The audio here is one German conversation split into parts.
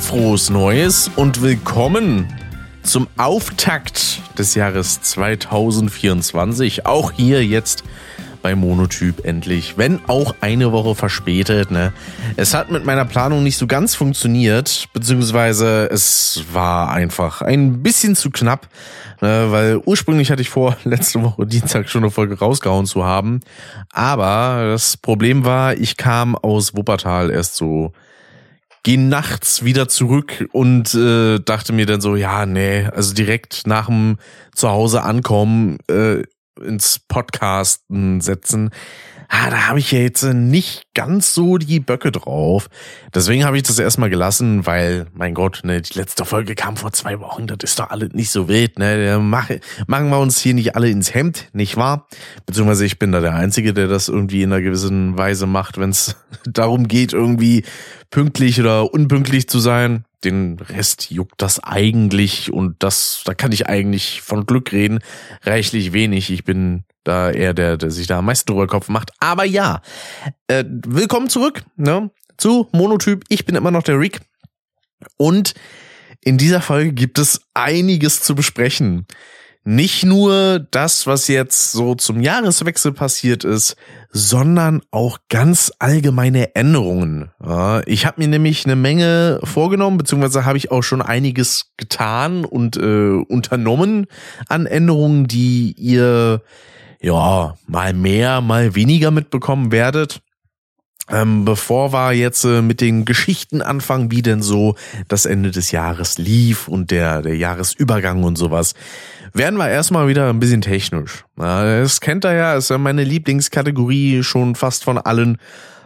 Frohes Neues und willkommen zum Auftakt des Jahres 2024. Auch hier jetzt bei Monotyp endlich, wenn auch eine Woche verspätet. Ne? Es hat mit meiner Planung nicht so ganz funktioniert, beziehungsweise es war einfach ein bisschen zu knapp, ne? weil ursprünglich hatte ich vor, letzte Woche Dienstag schon eine Folge rausgehauen zu haben. Aber das Problem war, ich kam aus Wuppertal erst so gehe nachts wieder zurück und äh, dachte mir dann so, ja, nee, also direkt nach dem Zuhause ankommen, äh, ins Podcasten setzen, ah, da habe ich ja jetzt nicht ganz so die Böcke drauf. Deswegen habe ich das erstmal gelassen, weil, mein Gott, ne, die letzte Folge kam vor zwei Wochen, das ist doch alles nicht so wild, ne? Mach, machen wir uns hier nicht alle ins Hemd, nicht wahr? Beziehungsweise ich bin da der Einzige, der das irgendwie in einer gewissen Weise macht, wenn es darum geht, irgendwie pünktlich oder unpünktlich zu sein. Den Rest juckt das eigentlich und das, da kann ich eigentlich von Glück reden, reichlich wenig. Ich bin da eher der, der sich da am meisten drüber Kopf macht. Aber ja, äh, willkommen zurück ne, zu Monotyp. Ich bin immer noch der Rick. Und in dieser Folge gibt es einiges zu besprechen. Nicht nur das, was jetzt so zum Jahreswechsel passiert ist, sondern auch ganz allgemeine Änderungen. Ich habe mir nämlich eine Menge vorgenommen, beziehungsweise habe ich auch schon einiges getan und äh, unternommen an Änderungen, die ihr ja mal mehr, mal weniger mitbekommen werdet. Ähm, bevor wir jetzt äh, mit den Geschichten anfangen, wie denn so das Ende des Jahres lief und der, der Jahresübergang und sowas, werden wir erstmal wieder ein bisschen technisch. Das kennt ihr ja, ist ja meine Lieblingskategorie schon fast von allen,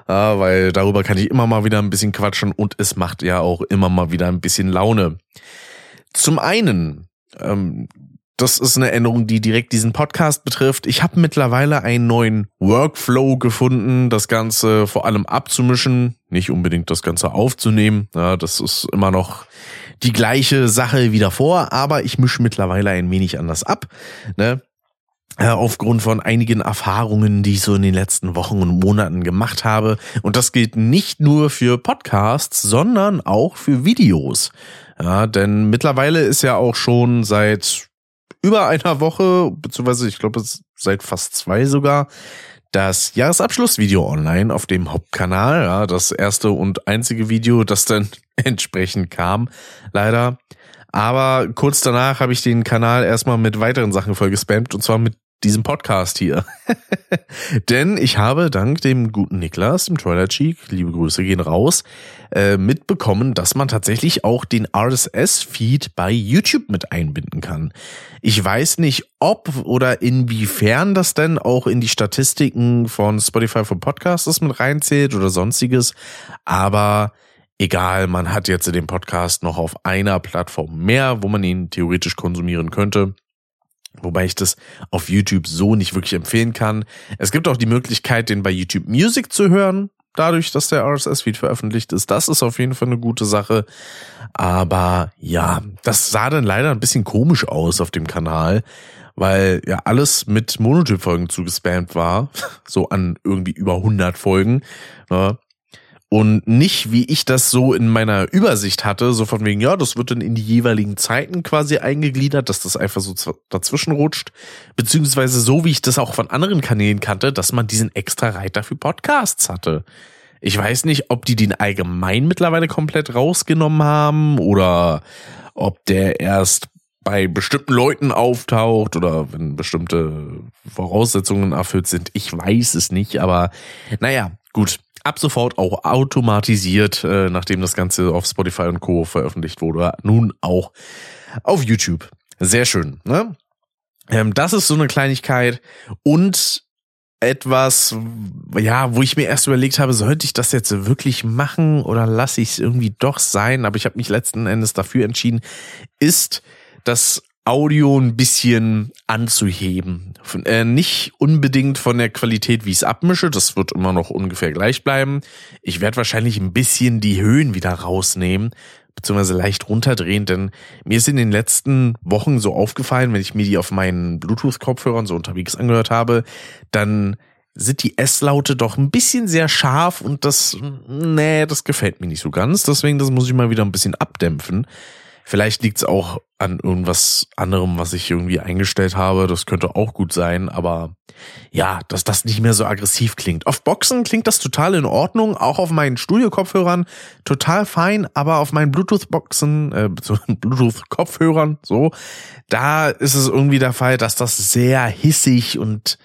weil darüber kann ich immer mal wieder ein bisschen quatschen und es macht ja auch immer mal wieder ein bisschen Laune. Zum einen, ähm, das ist eine Änderung, die direkt diesen Podcast betrifft. Ich habe mittlerweile einen neuen Workflow gefunden, das Ganze vor allem abzumischen, nicht unbedingt das Ganze aufzunehmen. Ja, das ist immer noch die gleiche Sache wie davor, aber ich mische mittlerweile ein wenig anders ab. Ne? aufgrund von einigen Erfahrungen, die ich so in den letzten Wochen und Monaten gemacht habe. Und das gilt nicht nur für Podcasts, sondern auch für Videos. Ja, denn mittlerweile ist ja auch schon seit über einer Woche, beziehungsweise ich glaube seit fast zwei sogar, das Jahresabschlussvideo online auf dem Hauptkanal. Ja, das erste und einzige Video, das dann entsprechend kam, leider. Aber kurz danach habe ich den Kanal erstmal mit weiteren Sachen vollgespammt und zwar mit diesem Podcast hier. Denn ich habe dank dem guten Niklas, dem Twilight Cheek, liebe Grüße gehen raus, äh, mitbekommen, dass man tatsächlich auch den RSS-Feed bei YouTube mit einbinden kann. Ich weiß nicht, ob oder inwiefern das denn auch in die Statistiken von Spotify für Podcasts mit reinzählt oder sonstiges, aber egal, man hat jetzt den Podcast noch auf einer Plattform mehr, wo man ihn theoretisch konsumieren könnte. Wobei ich das auf YouTube so nicht wirklich empfehlen kann. Es gibt auch die Möglichkeit, den bei YouTube Music zu hören. Dadurch, dass der RSS-Feed veröffentlicht ist. Das ist auf jeden Fall eine gute Sache. Aber ja, das sah dann leider ein bisschen komisch aus auf dem Kanal, weil ja alles mit Monotyp-Folgen zugespammt war. So an irgendwie über 100 Folgen. Ne? Und nicht, wie ich das so in meiner Übersicht hatte, so von wegen, ja, das wird dann in die jeweiligen Zeiten quasi eingegliedert, dass das einfach so dazwischen rutscht, beziehungsweise so, wie ich das auch von anderen Kanälen kannte, dass man diesen extra Reiter für Podcasts hatte. Ich weiß nicht, ob die den allgemein mittlerweile komplett rausgenommen haben oder ob der erst bei bestimmten Leuten auftaucht oder wenn bestimmte Voraussetzungen erfüllt sind. Ich weiß es nicht, aber naja, gut ab sofort auch automatisiert, äh, nachdem das Ganze auf Spotify und Co. veröffentlicht wurde, nun auch auf YouTube. Sehr schön. Ne? Ähm, das ist so eine Kleinigkeit und etwas, ja, wo ich mir erst überlegt habe, sollte ich das jetzt wirklich machen oder lasse ich es irgendwie doch sein? Aber ich habe mich letzten Endes dafür entschieden, ist das Audio ein bisschen anzuheben. Äh, nicht unbedingt von der Qualität, wie ich es abmische, das wird immer noch ungefähr gleich bleiben. Ich werde wahrscheinlich ein bisschen die Höhen wieder rausnehmen, beziehungsweise leicht runterdrehen, denn mir ist in den letzten Wochen so aufgefallen, wenn ich mir die auf meinen Bluetooth-Kopfhörern so unterwegs angehört habe, dann sind die S-Laute doch ein bisschen sehr scharf und das, nee, das gefällt mir nicht so ganz. Deswegen, das muss ich mal wieder ein bisschen abdämpfen. Vielleicht liegt's auch an irgendwas anderem, was ich irgendwie eingestellt habe. Das könnte auch gut sein, aber ja, dass das nicht mehr so aggressiv klingt. Auf Boxen klingt das total in Ordnung, auch auf meinen Studio-Kopfhörern total fein, aber auf meinen Bluetooth-Boxen, äh, Bluetooth-Kopfhörern, so, da ist es irgendwie der Fall, dass das sehr hissig und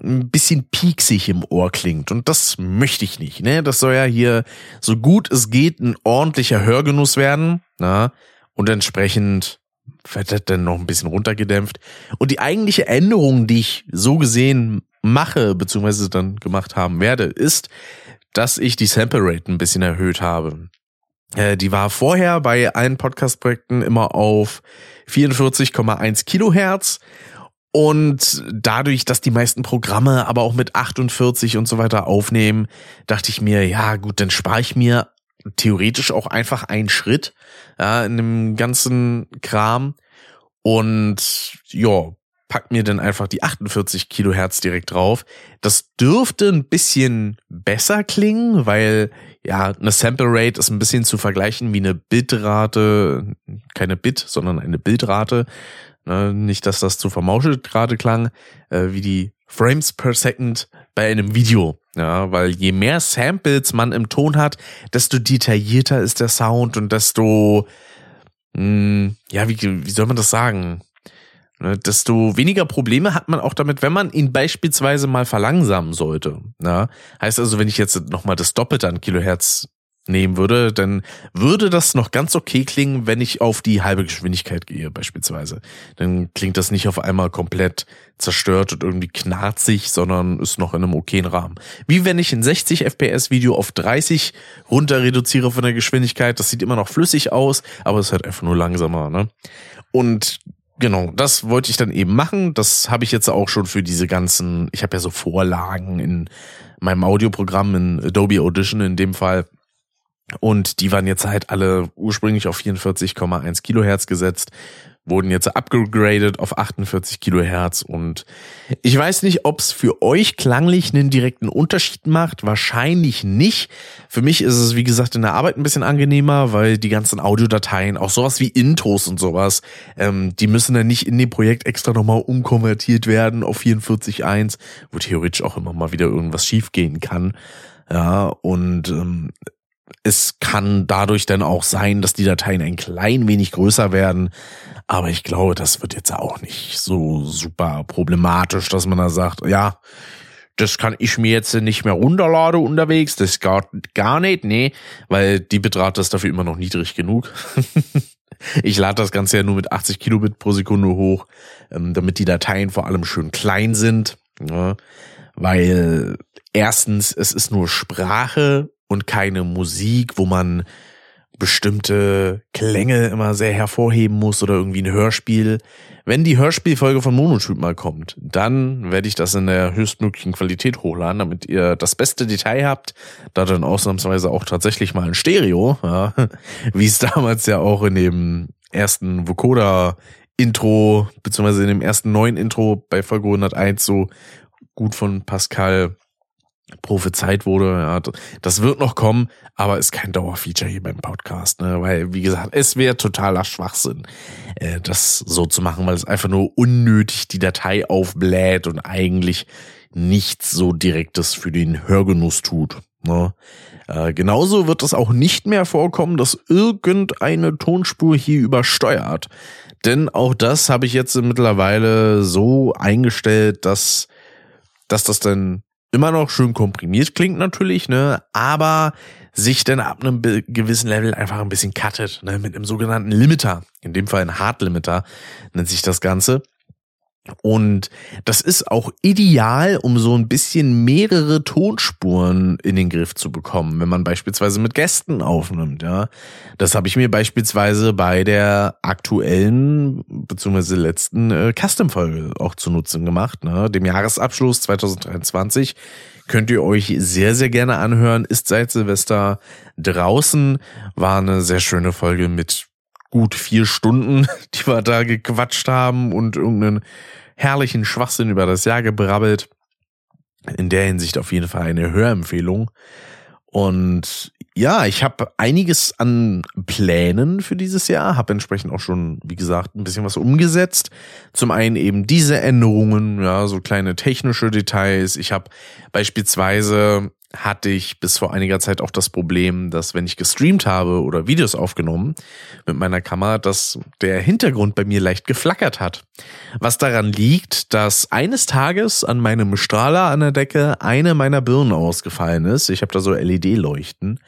ein bisschen pieksig im Ohr klingt. Und das möchte ich nicht. Ne? Das soll ja hier so gut es geht ein ordentlicher Hörgenuss werden. Na? Und entsprechend wird das dann noch ein bisschen runtergedämpft. Und die eigentliche Änderung, die ich so gesehen mache, beziehungsweise dann gemacht haben werde, ist, dass ich die Sample Rate ein bisschen erhöht habe. Äh, die war vorher bei allen Podcast-Projekten immer auf 44,1 Kilohertz und dadurch, dass die meisten Programme aber auch mit 48 und so weiter aufnehmen, dachte ich mir, ja gut, dann spare ich mir theoretisch auch einfach einen Schritt ja, in dem ganzen Kram und ja, pack mir dann einfach die 48 Kilohertz direkt drauf. Das dürfte ein bisschen besser klingen, weil ja, eine Sample Rate ist ein bisschen zu vergleichen wie eine Bitrate, keine Bit, sondern eine Bildrate. Ne, nicht, dass das zu vermauschelt gerade klang, äh, wie die Frames per Second bei einem Video. Ja, weil je mehr Samples man im Ton hat, desto detaillierter ist der Sound und desto, mh, hm, ja, wie, wie soll man das sagen? Ne, desto weniger Probleme hat man auch damit, wenn man ihn beispielsweise mal verlangsamen sollte. Ja, heißt also, wenn ich jetzt nochmal das Doppelte an Kilohertz nehmen würde, dann würde das noch ganz okay klingen, wenn ich auf die halbe Geschwindigkeit gehe beispielsweise. Dann klingt das nicht auf einmal komplett zerstört und irgendwie knarzig, sondern ist noch in einem okayen Rahmen. Wie wenn ich ein 60 FPS Video auf 30 runter reduziere von der Geschwindigkeit, das sieht immer noch flüssig aus, aber es ist halt einfach nur langsamer, ne? Und Genau, das wollte ich dann eben machen. Das habe ich jetzt auch schon für diese ganzen, ich habe ja so Vorlagen in meinem Audioprogramm in Adobe Audition in dem Fall und die waren jetzt halt alle ursprünglich auf 44,1 Kilohertz gesetzt, wurden jetzt upgraded auf 48 Kilohertz und ich weiß nicht, ob es für euch klanglich einen direkten Unterschied macht. Wahrscheinlich nicht. Für mich ist es, wie gesagt, in der Arbeit ein bisschen angenehmer, weil die ganzen Audiodateien, auch sowas wie Intros und sowas, ähm, die müssen dann nicht in dem Projekt extra nochmal umkonvertiert werden auf 44.1, wo theoretisch auch immer mal wieder irgendwas schiefgehen kann. Ja, und ähm, es kann dadurch dann auch sein, dass die Dateien ein klein wenig größer werden. Aber ich glaube, das wird jetzt auch nicht so super problematisch, dass man da sagt, ja, das kann ich mir jetzt nicht mehr runterladen unterwegs, das gar, gar nicht, nee, weil die Bitrate ist dafür immer noch niedrig genug. ich lade das Ganze ja nur mit 80 Kilobit pro Sekunde hoch, ähm, damit die Dateien vor allem schön klein sind, ne? weil erstens, es ist nur Sprache und keine Musik, wo man bestimmte Klänge immer sehr hervorheben muss oder irgendwie ein Hörspiel. Wenn die Hörspielfolge von Monotyp mal kommt, dann werde ich das in der höchstmöglichen Qualität hochladen, damit ihr das beste Detail habt. Da dann ausnahmsweise auch tatsächlich mal ein Stereo, ja, wie es damals ja auch in dem ersten Vocoder Intro, beziehungsweise in dem ersten neuen Intro bei Folge 101 so gut von Pascal prophezeit wurde. Ja, das wird noch kommen, aber ist kein Dauerfeature hier beim Podcast, ne? Weil, wie gesagt, es wäre totaler Schwachsinn, äh, das so zu machen, weil es einfach nur unnötig die Datei aufbläht und eigentlich nichts so Direktes für den Hörgenuss tut. Ne? Äh, genauso wird es auch nicht mehr vorkommen, dass irgendeine Tonspur hier übersteuert. Denn auch das habe ich jetzt mittlerweile so eingestellt, dass, dass das dann immer noch schön komprimiert klingt natürlich, ne, aber sich dann ab einem gewissen Level einfach ein bisschen cuttet, ne, mit einem sogenannten Limiter. In dem Fall ein Hard Limiter nennt sich das Ganze. Und das ist auch ideal, um so ein bisschen mehrere Tonspuren in den Griff zu bekommen, wenn man beispielsweise mit Gästen aufnimmt, ja. Das habe ich mir beispielsweise bei der aktuellen bzw. letzten äh, Custom-Folge auch zu Nutzen gemacht, ne? dem Jahresabschluss 2023. Könnt ihr euch sehr, sehr gerne anhören. Ist seit Silvester draußen. War eine sehr schöne Folge mit gut vier Stunden, die wir da gequatscht haben und irgendeinen herrlichen Schwachsinn über das Jahr gebrabbelt. in der Hinsicht auf jeden Fall eine Hörempfehlung. Und ja, ich habe einiges an Plänen für dieses Jahr, habe entsprechend auch schon, wie gesagt, ein bisschen was umgesetzt. Zum einen eben diese Änderungen, ja, so kleine technische Details. Ich habe beispielsweise hatte ich bis vor einiger Zeit auch das Problem, dass wenn ich gestreamt habe oder Videos aufgenommen mit meiner Kamera, dass der Hintergrund bei mir leicht geflackert hat. Was daran liegt, dass eines Tages an meinem Strahler an der Decke eine meiner Birnen ausgefallen ist. Ich habe da so LED-Leuchten.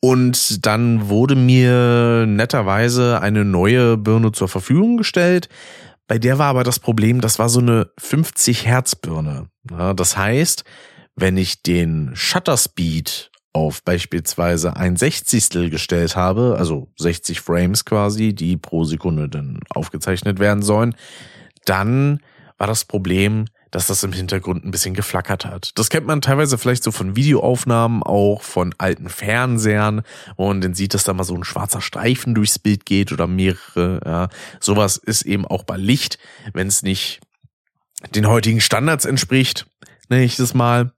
Und dann wurde mir netterweise eine neue Birne zur Verfügung gestellt. Bei der war aber das Problem, das war so eine 50 Hertz Birne. Ja, das heißt, wenn ich den Shutter Speed auf beispielsweise ein Sechzigstel gestellt habe, also 60 Frames quasi, die pro Sekunde dann aufgezeichnet werden sollen, dann war das Problem, dass das im Hintergrund ein bisschen geflackert hat. Das kennt man teilweise vielleicht so von Videoaufnahmen, auch von alten Fernsehern, und dann sieht, dass da mal so ein schwarzer Streifen durchs Bild geht oder mehrere. Ja. Sowas ist eben auch bei Licht, wenn es nicht den heutigen Standards entspricht, nenne ich das mal.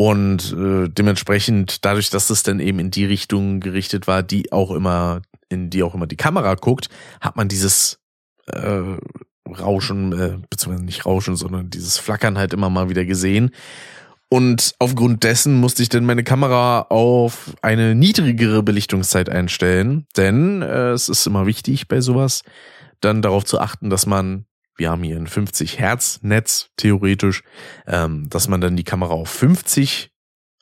Und äh, dementsprechend, dadurch, dass es dann eben in die Richtung gerichtet war, die auch immer, in die auch immer die Kamera guckt, hat man dieses äh, Rauschen, äh, beziehungsweise nicht Rauschen, sondern dieses Flackern halt immer mal wieder gesehen. Und aufgrund dessen musste ich dann meine Kamera auf eine niedrigere Belichtungszeit einstellen, denn äh, es ist immer wichtig bei sowas, dann darauf zu achten, dass man wir haben hier ein 50 Hertz Netz theoretisch, ähm, dass man dann die Kamera auf 50,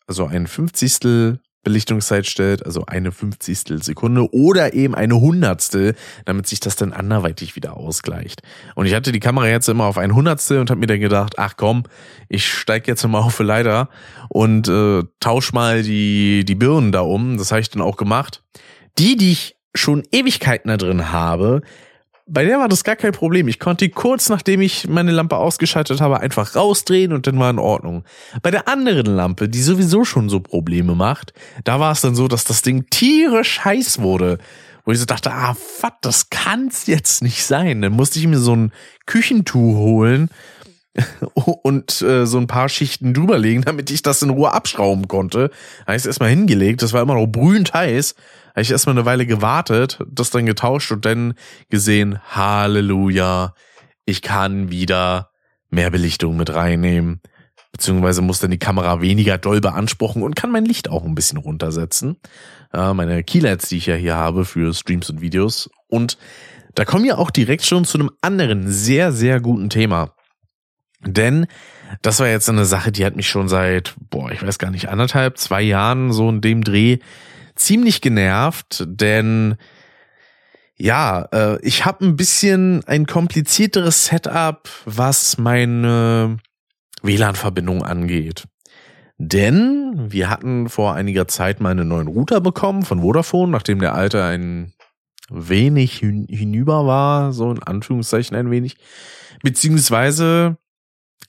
also ein 50. Belichtungszeit stellt, also eine 50. Sekunde oder eben eine Hundertstel, damit sich das dann anderweitig wieder ausgleicht. Und ich hatte die Kamera jetzt immer auf ein Hundertstel und habe mir dann gedacht, ach komm, ich steig jetzt mal auf Leiter und äh, tausch mal die, die Birnen da um. Das habe ich dann auch gemacht. Die, die ich schon Ewigkeiten da drin habe, bei der war das gar kein Problem. Ich konnte die kurz nachdem ich meine Lampe ausgeschaltet habe, einfach rausdrehen und dann war in Ordnung. Bei der anderen Lampe, die sowieso schon so Probleme macht, da war es dann so, dass das Ding tierisch heiß wurde. Wo ich so dachte, ah, fuck, das kann's jetzt nicht sein. Dann musste ich mir so ein Küchentuch holen und äh, so ein paar Schichten drüberlegen, damit ich das in Ruhe abschrauben konnte. Da es erstmal hingelegt, das war immer noch brühend heiß habe ich erstmal eine Weile gewartet, das dann getauscht und dann gesehen, Halleluja, ich kann wieder mehr Belichtung mit reinnehmen. Beziehungsweise muss dann die Kamera weniger doll beanspruchen und kann mein Licht auch ein bisschen runtersetzen. Ja, meine Keylights, die ich ja hier habe für Streams und Videos. Und da kommen wir auch direkt schon zu einem anderen sehr, sehr guten Thema. Denn das war jetzt eine Sache, die hat mich schon seit, boah, ich weiß gar nicht, anderthalb, zwei Jahren so in dem Dreh ziemlich genervt, denn ja, äh, ich habe ein bisschen ein komplizierteres Setup, was meine WLAN-Verbindung angeht. Denn wir hatten vor einiger Zeit mal einen neuen Router bekommen von Vodafone, nachdem der alte ein wenig hinüber war, so in Anführungszeichen ein wenig. Beziehungsweise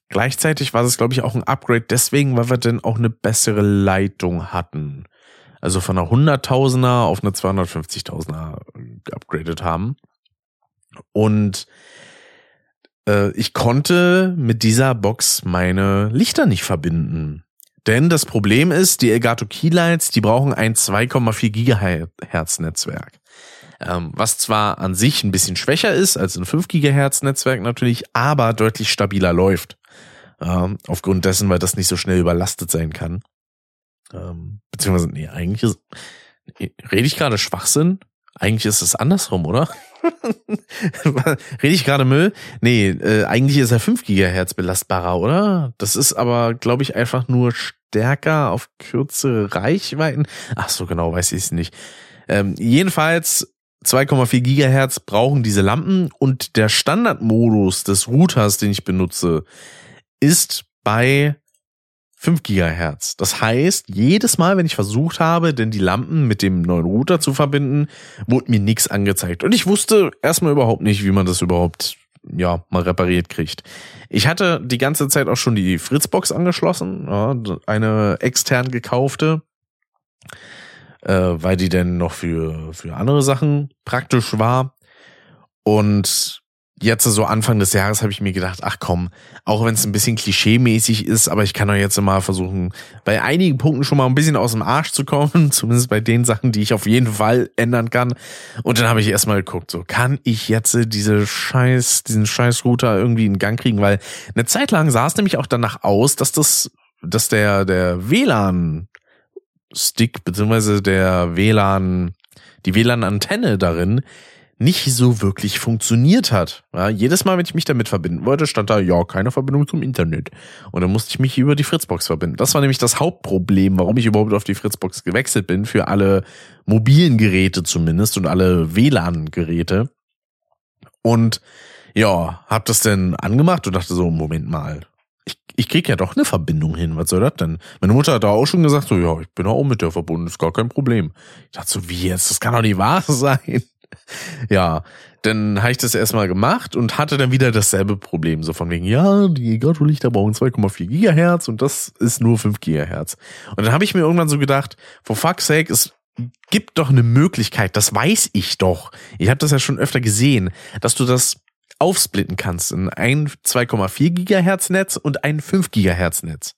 gleichzeitig war es, glaube ich, auch ein Upgrade deswegen, weil wir dann auch eine bessere Leitung hatten also von einer 100.000er auf eine 250.000er geupgradet haben. Und äh, ich konnte mit dieser Box meine Lichter nicht verbinden. Denn das Problem ist, die Elgato Keylights, die brauchen ein 2,4 Gigahertz Netzwerk. Ähm, was zwar an sich ein bisschen schwächer ist als ein 5 Gigahertz Netzwerk natürlich, aber deutlich stabiler läuft. Ähm, aufgrund dessen, weil das nicht so schnell überlastet sein kann. Ähm, beziehungsweise, nee, eigentlich ist, rede ich gerade Schwachsinn? Eigentlich ist es andersrum, oder? rede ich gerade Müll? Nee, äh, eigentlich ist er 5 Gigahertz belastbarer, oder? Das ist aber, glaube ich, einfach nur stärker auf kürzere Reichweiten. Ach so, genau, weiß ich es nicht. Ähm, jedenfalls 2,4 Gigahertz brauchen diese Lampen und der Standardmodus des Routers, den ich benutze, ist bei 5 Gigahertz. Das heißt, jedes Mal, wenn ich versucht habe, denn die Lampen mit dem neuen Router zu verbinden, wurde mir nichts angezeigt. Und ich wusste erstmal überhaupt nicht, wie man das überhaupt ja, mal repariert kriegt. Ich hatte die ganze Zeit auch schon die Fritzbox angeschlossen, ja, eine extern gekaufte, äh, weil die denn noch für, für andere Sachen praktisch war. Und jetzt so Anfang des Jahres habe ich mir gedacht, ach komm, auch wenn es ein bisschen klischeemäßig ist, aber ich kann doch jetzt mal versuchen, bei einigen Punkten schon mal ein bisschen aus dem Arsch zu kommen, zumindest bei den Sachen, die ich auf jeden Fall ändern kann. Und dann habe ich erstmal geguckt, so kann ich jetzt diese scheiß, diesen scheiß Router irgendwie in Gang kriegen, weil eine Zeit lang sah es nämlich auch danach aus, dass das, dass der, der WLAN Stick, beziehungsweise der WLAN, die WLAN-Antenne darin nicht so wirklich funktioniert hat. Ja, jedes Mal, wenn ich mich damit verbinden wollte, stand da, ja, keine Verbindung zum Internet. Und dann musste ich mich über die Fritzbox verbinden. Das war nämlich das Hauptproblem, warum ich überhaupt auf die Fritzbox gewechselt bin, für alle mobilen Geräte zumindest und alle WLAN-Geräte. Und ja, hab das denn angemacht und dachte so, Moment mal, ich, ich krieg ja doch eine Verbindung hin, was soll das denn? Meine Mutter hat da auch schon gesagt, so, ja, ich bin auch mit der verbunden, ist gar kein Problem. Ich dachte so, wie jetzt, das kann doch nicht wahr sein. Ja, dann habe ich das erstmal gemacht und hatte dann wieder dasselbe Problem. So von wegen, ja, die Gato-Lichter brauchen 2,4 Gigahertz und das ist nur 5 Gigahertz. Und dann habe ich mir irgendwann so gedacht, for fuck's sake, es gibt doch eine Möglichkeit, das weiß ich doch. Ich habe das ja schon öfter gesehen, dass du das aufsplitten kannst in ein 2,4 Gigahertz Netz und ein 5 Gigahertz Netz.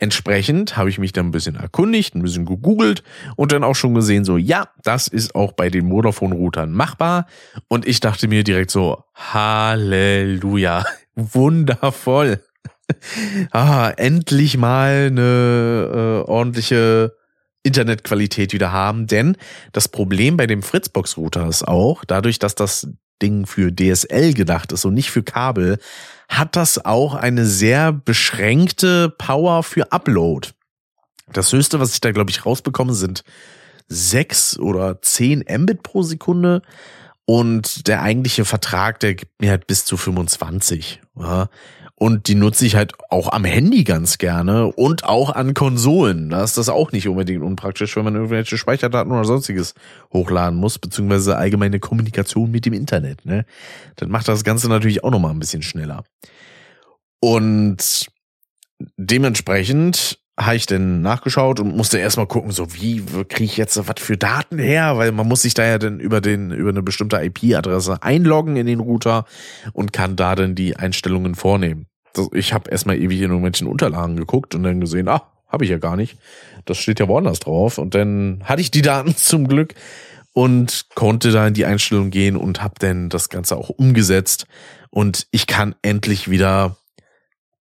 Entsprechend habe ich mich dann ein bisschen erkundigt, ein bisschen gegoogelt und dann auch schon gesehen, so ja, das ist auch bei den Vodafone-Routern machbar. Und ich dachte mir direkt so, Halleluja, wundervoll. ah, endlich mal eine äh, ordentliche Internetqualität wieder haben. Denn das Problem bei dem Fritzbox-Router ist auch, dadurch, dass das Ding für DSL gedacht ist und nicht für Kabel, hat das auch eine sehr beschränkte Power für Upload. Das höchste, was ich da, glaube ich, rausbekomme, sind sechs oder zehn Mbit pro Sekunde. Und der eigentliche Vertrag, der gibt mir halt bis zu 25. Ja. Und die nutze ich halt auch am Handy ganz gerne und auch an Konsolen. Da ist das auch nicht unbedingt unpraktisch, wenn man irgendwelche Speicherdaten oder sonstiges hochladen muss, beziehungsweise allgemeine Kommunikation mit dem Internet. Ne? Dann macht das Ganze natürlich auch nochmal ein bisschen schneller. Und dementsprechend habe ich dann nachgeschaut und musste erstmal gucken, so wie kriege ich jetzt was für Daten her, weil man muss sich da ja dann über den über eine bestimmte IP-Adresse einloggen in den Router und kann da dann die Einstellungen vornehmen. Ich habe erstmal ewig in irgendwelchen Unterlagen geguckt und dann gesehen, ah, habe ich ja gar nicht. Das steht ja woanders drauf und dann hatte ich die Daten zum Glück und konnte da in die Einstellung gehen und habe dann das Ganze auch umgesetzt und ich kann endlich wieder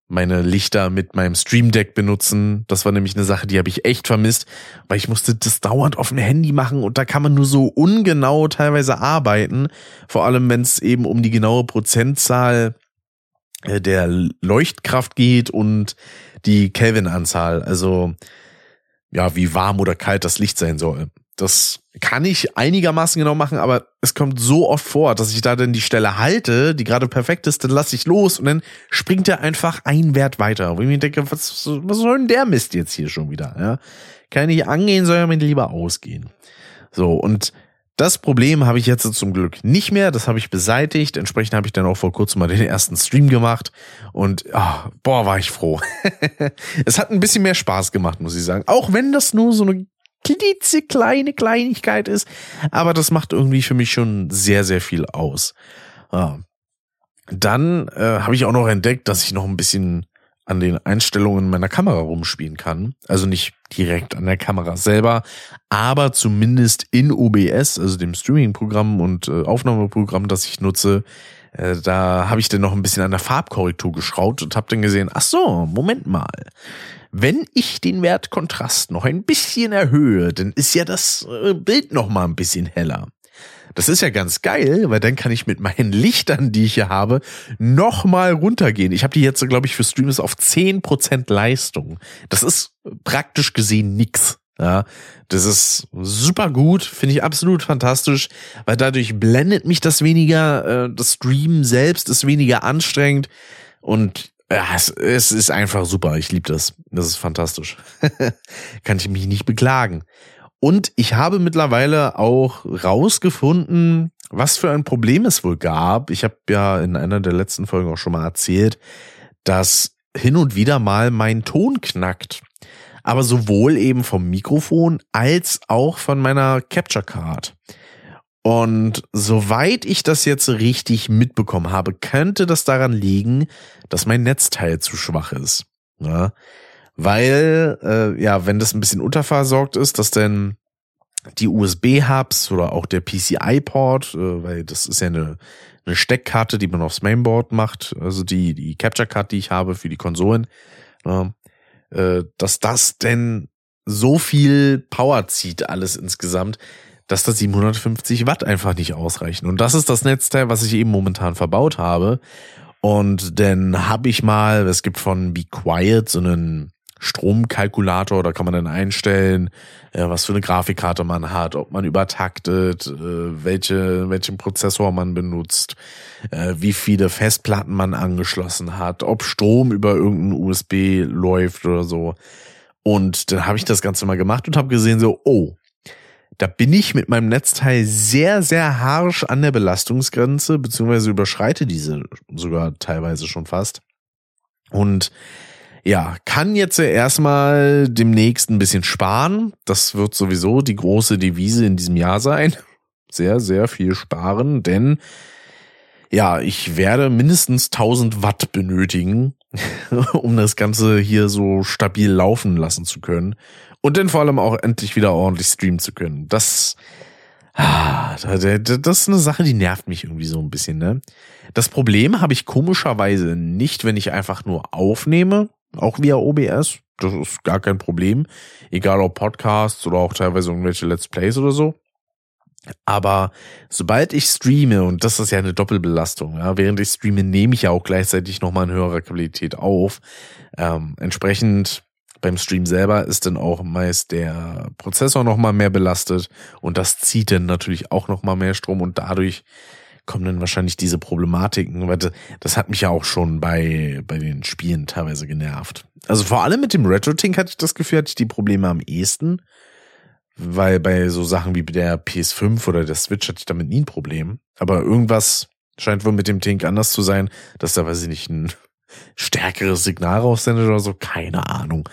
meine Lichter mit meinem Stream Deck benutzen. Das war nämlich eine Sache, die habe ich echt vermisst, weil ich musste das dauernd auf dem Handy machen und da kann man nur so ungenau teilweise arbeiten. Vor allem, wenn es eben um die genaue Prozentzahl äh, der Leuchtkraft geht und die Kelvin-Anzahl. Also ja, wie warm oder kalt das Licht sein soll. Das kann ich einigermaßen genau machen, aber es kommt so oft vor, dass ich da dann die Stelle halte, die gerade perfekt ist, dann lasse ich los und dann springt er einfach ein Wert weiter. Wo ich mir denke, was, was soll denn der Mist jetzt hier schon wieder? Ja? Kann ich angehen, soll er mir lieber ausgehen. So, und das Problem habe ich jetzt zum Glück nicht mehr. Das habe ich beseitigt. Entsprechend habe ich dann auch vor kurzem mal den ersten Stream gemacht. Und oh, boah, war ich froh. es hat ein bisschen mehr Spaß gemacht, muss ich sagen. Auch wenn das nur so eine klitzekleine Kleinigkeit ist, aber das macht irgendwie für mich schon sehr, sehr viel aus. Ja. Dann äh, habe ich auch noch entdeckt, dass ich noch ein bisschen an den Einstellungen meiner Kamera rumspielen kann. Also nicht direkt an der Kamera selber, aber zumindest in OBS, also dem Streaming-Programm und äh, Aufnahmeprogramm, das ich nutze, äh, da habe ich dann noch ein bisschen an der Farbkorrektur geschraubt und habe dann gesehen, ach so, Moment mal. Wenn ich den Wert Kontrast noch ein bisschen erhöhe, dann ist ja das äh, Bild noch mal ein bisschen heller. Das ist ja ganz geil, weil dann kann ich mit meinen Lichtern, die ich hier habe, noch mal runtergehen. Ich habe die jetzt, glaube ich, für Streams auf zehn Prozent Leistung. Das ist praktisch gesehen nix. Ja, das ist super gut, finde ich absolut fantastisch, weil dadurch blendet mich das weniger, äh, das Stream selbst ist weniger anstrengend und ja, es, es ist einfach super. Ich liebe das. Das ist fantastisch. Kann ich mich nicht beklagen. Und ich habe mittlerweile auch rausgefunden, was für ein Problem es wohl gab. Ich habe ja in einer der letzten Folgen auch schon mal erzählt, dass hin und wieder mal mein Ton knackt. Aber sowohl eben vom Mikrofon als auch von meiner Capture Card. Und soweit ich das jetzt richtig mitbekommen habe, könnte das daran liegen, dass mein Netzteil zu schwach ist. Ja, weil, äh, ja, wenn das ein bisschen unterversorgt ist, dass dann die USB-Hubs oder auch der PCI-Port, äh, weil das ist ja eine, eine Steckkarte, die man aufs Mainboard macht, also die, die Capture-Card, die ich habe für die Konsolen, äh, dass das denn so viel Power zieht alles insgesamt, dass das 750 Watt einfach nicht ausreichen. Und das ist das Netzteil, was ich eben momentan verbaut habe. Und dann habe ich mal, es gibt von Be Quiet so einen Stromkalkulator, da kann man dann einstellen, äh, was für eine Grafikkarte man hat, ob man übertaktet, äh, welche, welchen Prozessor man benutzt, äh, wie viele Festplatten man angeschlossen hat, ob Strom über irgendein USB läuft oder so. Und dann habe ich das Ganze mal gemacht und habe gesehen so, oh, da bin ich mit meinem Netzteil sehr, sehr harsch an der Belastungsgrenze, beziehungsweise überschreite diese sogar teilweise schon fast. Und ja, kann jetzt erstmal demnächst ein bisschen sparen. Das wird sowieso die große Devise in diesem Jahr sein. Sehr, sehr viel sparen, denn ja, ich werde mindestens 1000 Watt benötigen, um das Ganze hier so stabil laufen lassen zu können. Und dann vor allem auch endlich wieder ordentlich streamen zu können. Das, ah, das ist eine Sache, die nervt mich irgendwie so ein bisschen, ne? Das Problem habe ich komischerweise nicht, wenn ich einfach nur aufnehme auch via OBS. Das ist gar kein Problem. Egal ob Podcasts oder auch teilweise irgendwelche Let's Plays oder so. Aber sobald ich streame, und das ist ja eine Doppelbelastung, ja, während ich streame, nehme ich ja auch gleichzeitig nochmal in höherer Qualität auf. Ähm, entsprechend beim Stream selber ist dann auch meist der Prozessor nochmal mehr belastet und das zieht dann natürlich auch nochmal mehr Strom und dadurch kommen dann wahrscheinlich diese Problematiken, weil das hat mich ja auch schon bei, bei den Spielen teilweise genervt. Also vor allem mit dem Retro-Tink hatte ich das Gefühl, hatte ich die Probleme am ehesten, weil bei so Sachen wie der PS5 oder der Switch hatte ich damit nie ein Problem. Aber irgendwas scheint wohl mit dem Tink anders zu sein, dass da, weiß ich nicht, ein stärkeres Signal raussendet oder so, keine Ahnung.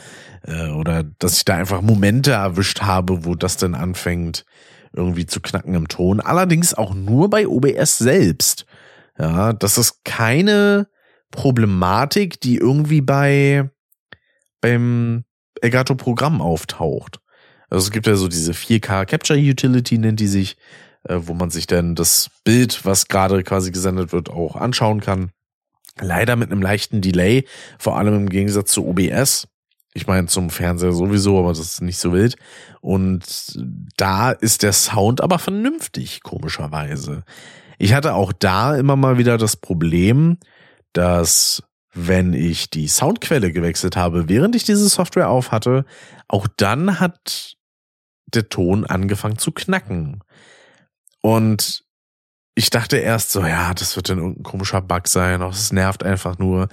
Äh, oder dass ich da einfach Momente erwischt habe, wo das dann anfängt, irgendwie zu knacken im Ton. Allerdings auch nur bei OBS selbst. Ja, das ist keine Problematik, die irgendwie bei beim Elgato Programm auftaucht. Also es gibt ja so diese 4K Capture Utility nennt die sich, äh, wo man sich dann das Bild, was gerade quasi gesendet wird, auch anschauen kann. Leider mit einem leichten Delay, vor allem im Gegensatz zu OBS. Ich meine, zum Fernseher sowieso, aber das ist nicht so wild. Und da ist der Sound aber vernünftig, komischerweise. Ich hatte auch da immer mal wieder das Problem, dass wenn ich die Soundquelle gewechselt habe, während ich diese Software auf hatte, auch dann hat der Ton angefangen zu knacken. Und ich dachte erst so, ja, das wird dann irgendein komischer Bug sein, auch es nervt einfach nur.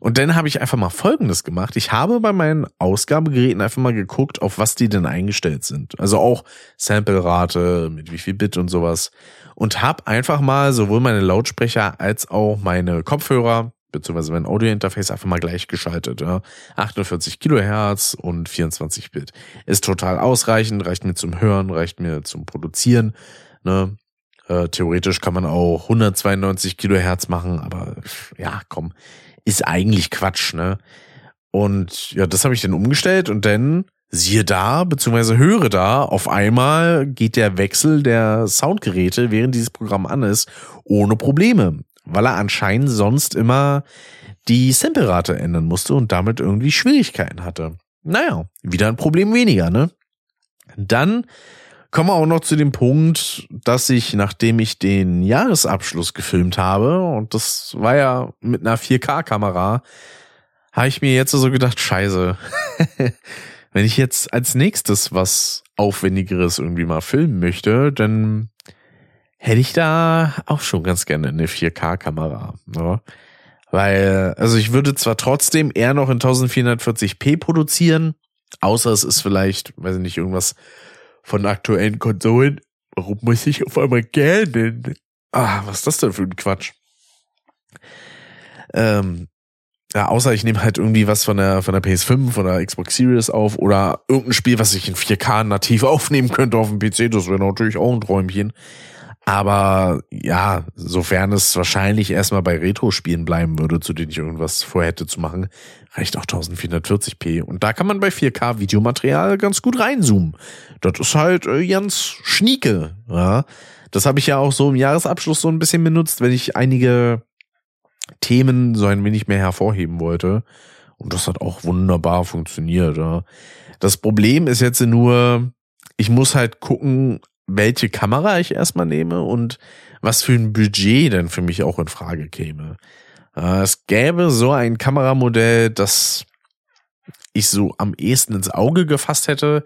Und dann habe ich einfach mal Folgendes gemacht. Ich habe bei meinen Ausgabegeräten einfach mal geguckt, auf was die denn eingestellt sind. Also auch Samplerate, mit wie viel Bit und sowas. Und habe einfach mal sowohl meine Lautsprecher als auch meine Kopfhörer beziehungsweise mein Audio-Interface einfach mal gleichgeschaltet. Ja. 48 Kilohertz und 24 Bit. Ist total ausreichend, reicht mir zum Hören, reicht mir zum Produzieren. Ne? Äh, theoretisch kann man auch 192 Kilohertz machen, aber ja, komm, ist eigentlich Quatsch, ne? Und ja, das habe ich dann umgestellt und dann siehe da, beziehungsweise höre da, auf einmal geht der Wechsel der Soundgeräte, während dieses Programm an ist, ohne Probleme, weil er anscheinend sonst immer die Samplerate ändern musste und damit irgendwie Schwierigkeiten hatte. Naja, wieder ein Problem weniger, ne? Dann kommen wir auch noch zu dem Punkt, dass ich, nachdem ich den Jahresabschluss gefilmt habe, und das war ja mit einer 4K-Kamera, habe ich mir jetzt so gedacht, scheiße, wenn ich jetzt als nächstes was Aufwendigeres irgendwie mal filmen möchte, dann hätte ich da auch schon ganz gerne eine 4K-Kamera. Ne? Weil, also ich würde zwar trotzdem eher noch in 1440p produzieren, außer es ist vielleicht, weiß ich nicht, irgendwas von aktuellen Konsolen. Warum muss ich auf einmal gähnen? Ah, was ist das denn für ein Quatsch? Ähm, ja, außer ich nehme halt irgendwie was von der, von der PS5, von der Xbox Series auf oder irgendein Spiel, was ich in 4K nativ aufnehmen könnte auf dem PC. Das wäre natürlich auch ein Träumchen. Aber ja, sofern es wahrscheinlich erstmal bei Retro-Spielen bleiben würde, zu denen ich irgendwas vorhätte zu machen, reicht auch 1440p. Und da kann man bei 4K Videomaterial ganz gut reinzoomen. Das ist halt äh, ganz schnieke. Ja. Das habe ich ja auch so im Jahresabschluss so ein bisschen benutzt, wenn ich einige Themen so ein wenig mehr hervorheben wollte. Und das hat auch wunderbar funktioniert. Ja. Das Problem ist jetzt nur, ich muss halt gucken, welche Kamera ich erstmal nehme und was für ein Budget denn für mich auch in Frage käme. Äh, es gäbe so ein Kameramodell, das ich so am ehesten ins Auge gefasst hätte.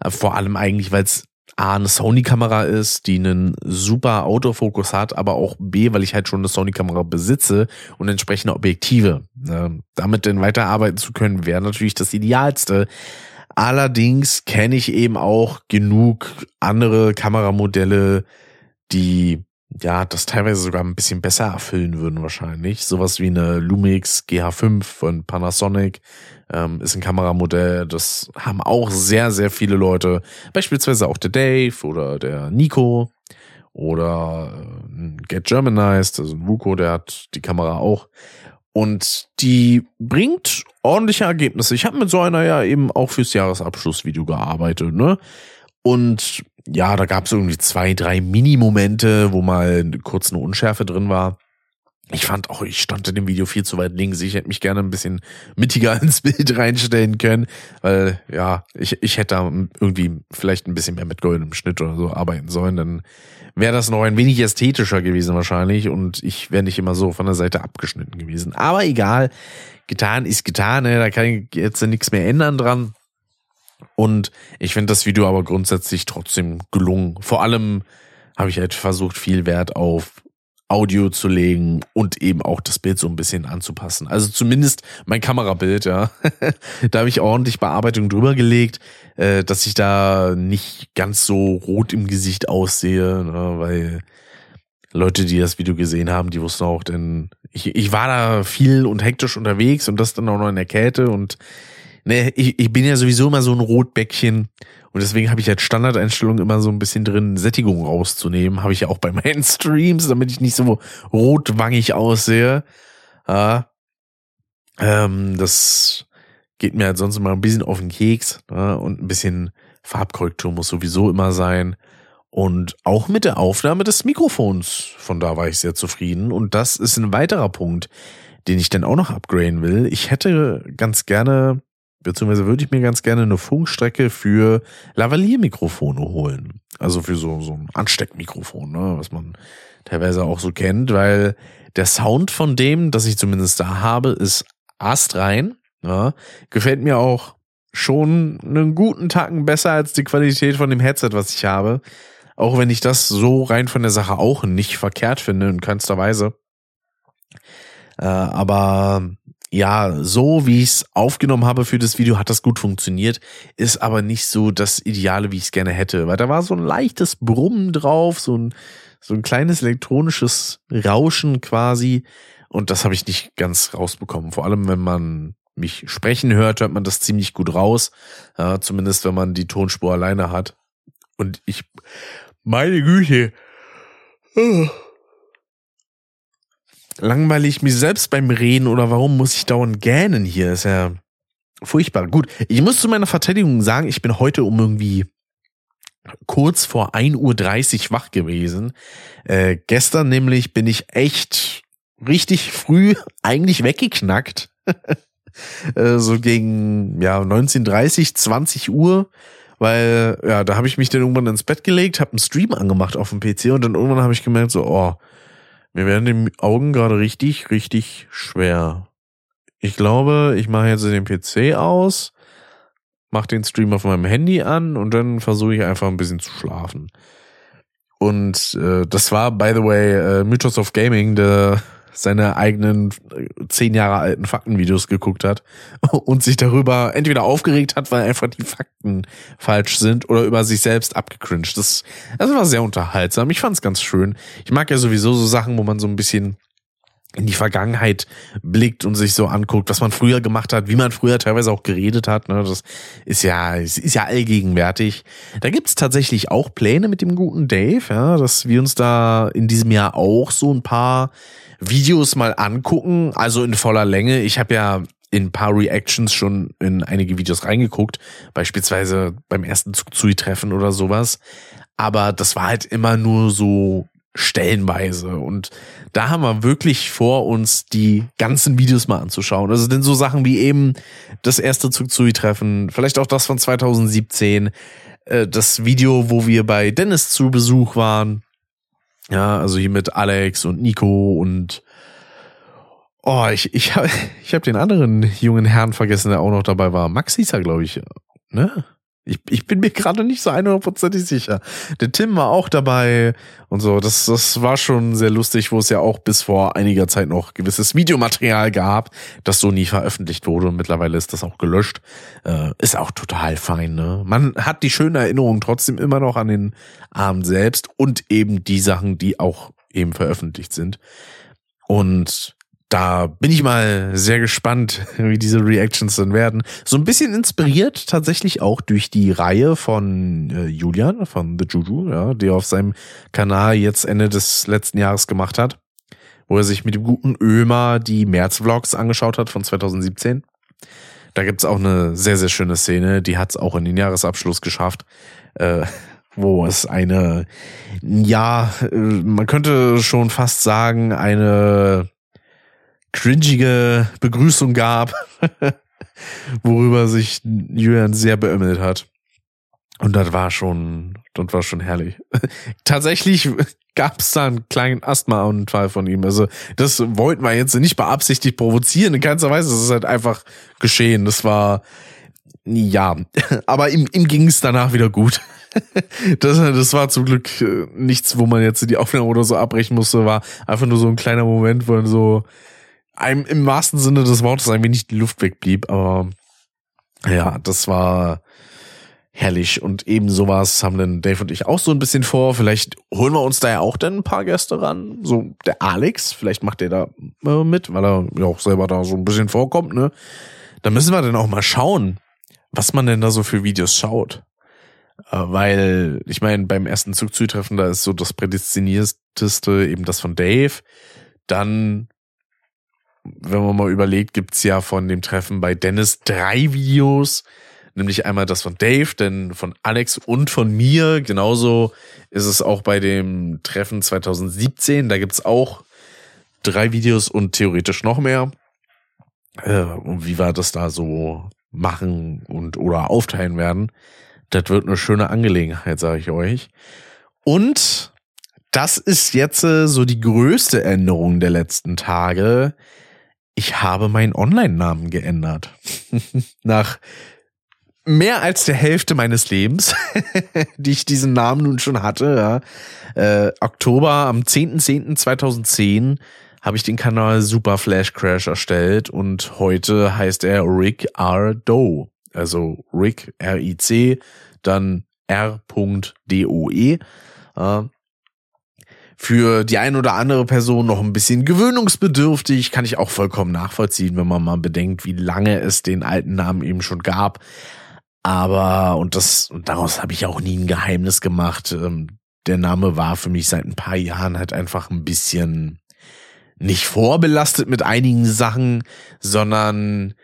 Äh, vor allem eigentlich, weil es A, eine Sony-Kamera ist, die einen super Autofokus hat, aber auch B, weil ich halt schon eine Sony-Kamera besitze und entsprechende Objektive. Ähm, damit denn weiterarbeiten zu können, wäre natürlich das Idealste. Allerdings kenne ich eben auch genug andere Kameramodelle, die ja das teilweise sogar ein bisschen besser erfüllen würden wahrscheinlich. Sowas wie eine Lumix GH5 von Panasonic ähm, ist ein Kameramodell, das haben auch sehr, sehr viele Leute. Beispielsweise auch der Dave oder der Nico oder äh, Get Germanized, also ein Vuko, der hat die Kamera auch. Und die bringt ordentliche Ergebnisse. Ich habe mit so einer ja eben auch fürs Jahresabschlussvideo gearbeitet, ne? Und ja, da gab es irgendwie zwei, drei Mini-Momente, wo mal kurz eine Unschärfe drin war. Ich fand auch, ich stand in dem Video viel zu weit links. Ich hätte mich gerne ein bisschen mittiger ins Bild reinstellen können, weil ja, ich, ich hätte da irgendwie vielleicht ein bisschen mehr mit goldenem Schnitt oder so arbeiten sollen. Dann wäre das noch ein wenig ästhetischer gewesen wahrscheinlich und ich wäre nicht immer so von der Seite abgeschnitten gewesen. Aber egal, getan ist getan, ne? da kann ich jetzt nichts mehr ändern dran. Und ich finde das Video aber grundsätzlich trotzdem gelungen. Vor allem habe ich halt versucht, viel Wert auf Audio zu legen und eben auch das Bild so ein bisschen anzupassen. Also zumindest mein Kamerabild, ja. da habe ich ordentlich Bearbeitung drüber gelegt, äh, dass ich da nicht ganz so rot im Gesicht aussehe, ne, weil Leute, die das Video gesehen haben, die wussten auch, denn ich, ich war da viel und hektisch unterwegs und das dann auch noch in der Kälte und ne, ich, ich bin ja sowieso immer so ein Rotbäckchen und deswegen habe ich als Standardeinstellung immer so ein bisschen drin, Sättigung rauszunehmen. Habe ich ja auch bei meinen Streams, damit ich nicht so rotwangig aussehe. Ja, ähm, das geht mir halt sonst immer ein bisschen auf den Keks. Ja, und ein bisschen Farbkorrektur muss sowieso immer sein. Und auch mit der Aufnahme des Mikrofons, von da war ich sehr zufrieden. Und das ist ein weiterer Punkt, den ich dann auch noch upgraden will. Ich hätte ganz gerne beziehungsweise würde ich mir ganz gerne eine Funkstrecke für Lavalier-Mikrofone holen. Also für so, so ein Ansteckmikrofon, ne, was man teilweise auch so kennt, weil der Sound von dem, das ich zumindest da habe, ist astrein. Ja, gefällt mir auch schon einen guten Tacken besser als die Qualität von dem Headset, was ich habe. Auch wenn ich das so rein von der Sache auch nicht verkehrt finde, in keinster Weise. Äh, aber ja, so wie ich es aufgenommen habe für das Video, hat das gut funktioniert, ist aber nicht so das Ideale, wie ich es gerne hätte, weil da war so ein leichtes Brummen drauf, so ein, so ein kleines elektronisches Rauschen quasi. Und das habe ich nicht ganz rausbekommen. Vor allem, wenn man mich sprechen hört, hört man das ziemlich gut raus, ja, zumindest wenn man die Tonspur alleine hat. Und ich, meine Güte, langweile ich mich selbst beim Reden oder warum muss ich dauernd gähnen hier? Ist ja furchtbar. Gut, ich muss zu meiner Verteidigung sagen, ich bin heute um irgendwie kurz vor 1.30 Uhr wach gewesen. Äh, gestern nämlich bin ich echt richtig früh eigentlich weggeknackt. äh, so gegen ja 19.30, 20 Uhr. Weil, ja, da habe ich mich dann irgendwann ins Bett gelegt, habe einen Stream angemacht auf dem PC und dann irgendwann habe ich gemerkt, so, oh, mir werden die Augen gerade richtig, richtig schwer. Ich glaube, ich mache jetzt den PC aus, mache den Stream auf meinem Handy an und dann versuche ich einfach ein bisschen zu schlafen. Und äh, das war, by the way, äh, Mythos of Gaming, der seine eigenen äh, zehn Jahre alten Faktenvideos geguckt hat und sich darüber entweder aufgeregt hat, weil einfach die Fakten falsch sind oder über sich selbst abgecringed. Das, das war sehr unterhaltsam. Ich fand es ganz schön. Ich mag ja sowieso so Sachen, wo man so ein bisschen in die Vergangenheit blickt und sich so anguckt, was man früher gemacht hat, wie man früher teilweise auch geredet hat. Ne? Das ist ja, ist ja allgegenwärtig. Da gibt's tatsächlich auch Pläne mit dem guten Dave, ja, dass wir uns da in diesem Jahr auch so ein paar Videos mal angucken, also in voller Länge. Ich habe ja in paar Reactions schon in einige Videos reingeguckt, beispielsweise beim ersten Zuzui-Treffen oder sowas. Aber das war halt immer nur so stellenweise. Und da haben wir wirklich vor, uns die ganzen Videos mal anzuschauen. Also denn so Sachen wie eben das erste Zugzui-Treffen, vielleicht auch das von 2017, äh, das Video, wo wir bei Dennis zu Besuch waren. Ja, also hier mit Alex und Nico und oh, ich, ich habe ich hab den anderen jungen Herrn vergessen, der auch noch dabei war. Max hieß er, glaube ich. Ne? Ich, ich bin mir gerade nicht so 100%ig sicher. Der Tim war auch dabei und so. Das, das war schon sehr lustig, wo es ja auch bis vor einiger Zeit noch gewisses Videomaterial gab, das so nie veröffentlicht wurde und mittlerweile ist das auch gelöscht. Äh, ist auch total fein, ne? Man hat die schöne Erinnerung trotzdem immer noch an den Abend selbst und eben die Sachen, die auch eben veröffentlicht sind. Und da bin ich mal sehr gespannt, wie diese Reactions dann werden. So ein bisschen inspiriert tatsächlich auch durch die Reihe von äh, Julian, von The Juju, ja, der auf seinem Kanal jetzt Ende des letzten Jahres gemacht hat, wo er sich mit dem guten Ömer die März-Vlogs angeschaut hat von 2017. Da gibt's auch eine sehr, sehr schöne Szene, die hat's auch in den Jahresabschluss geschafft. Äh, wo es eine, ja, äh, man könnte schon fast sagen, eine cringige Begrüßung gab, worüber sich Julian sehr beömmelt hat. Und das war schon, das war schon herrlich. Tatsächlich gab es da einen kleinen Asthma-Unfall von ihm. Also das wollten wir jetzt nicht beabsichtigt provozieren. In keinster Weise. Das ist halt einfach geschehen. Das war, ja, aber ihm, ihm ging es danach wieder gut. Das, das war zum Glück äh, nichts, wo man jetzt die Aufnahme oder so abbrechen musste. War einfach nur so ein kleiner Moment, wo er so einem im wahrsten Sinne des Wortes ein wenig die Luft wegblieb, aber ja, das war herrlich und eben sowas haben dann Dave und ich auch so ein bisschen vor. Vielleicht holen wir uns da ja auch dann ein paar Gäste ran. So der Alex, vielleicht macht der da äh, mit, weil er ja auch selber da so ein bisschen vorkommt, ne? Da müssen wir dann auch mal schauen, was man denn da so für Videos schaut. Äh, weil, ich meine, beim ersten Zugzutreffen, da ist so das prädestinierteste eben das von Dave. Dann wenn man mal überlegt, gibt's ja von dem Treffen bei Dennis drei Videos. Nämlich einmal das von Dave, dann von Alex und von mir. Genauso ist es auch bei dem Treffen 2017. Da gibt's auch drei Videos und theoretisch noch mehr. Äh, und wie wir das da so machen und oder aufteilen werden. Das wird eine schöne Angelegenheit, sage ich euch. Und das ist jetzt äh, so die größte Änderung der letzten Tage ich habe meinen Online-Namen geändert. Nach mehr als der Hälfte meines Lebens, die ich diesen Namen nun schon hatte. Ja. Äh, Oktober, am 10.10.2010 habe ich den Kanal Super Flash Crash erstellt und heute heißt er Rick R. Doe. Also Rick R-I-C, dann R.D-O-E. Äh, für die ein oder andere Person noch ein bisschen gewöhnungsbedürftig, kann ich auch vollkommen nachvollziehen, wenn man mal bedenkt, wie lange es den alten Namen eben schon gab. Aber, und das, und daraus habe ich auch nie ein Geheimnis gemacht. Ähm, der Name war für mich seit ein paar Jahren halt einfach ein bisschen nicht vorbelastet mit einigen Sachen, sondern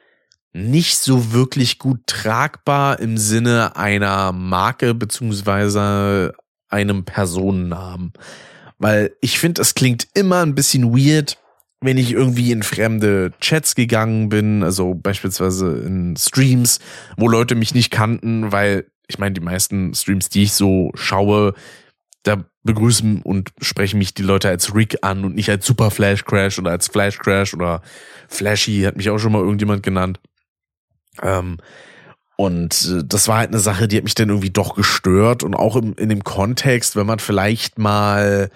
nicht so wirklich gut tragbar im Sinne einer Marke beziehungsweise einem Personennamen. Weil ich finde, es klingt immer ein bisschen weird, wenn ich irgendwie in fremde Chats gegangen bin, also beispielsweise in Streams, wo Leute mich nicht kannten, weil ich meine, die meisten Streams, die ich so schaue, da begrüßen und sprechen mich die Leute als Rick an und nicht als Super Flash Crash oder als Flash Crash oder Flashy, hat mich auch schon mal irgendjemand genannt. Ähm, und äh, das war halt eine Sache, die hat mich dann irgendwie doch gestört und auch im, in dem Kontext, wenn man vielleicht mal,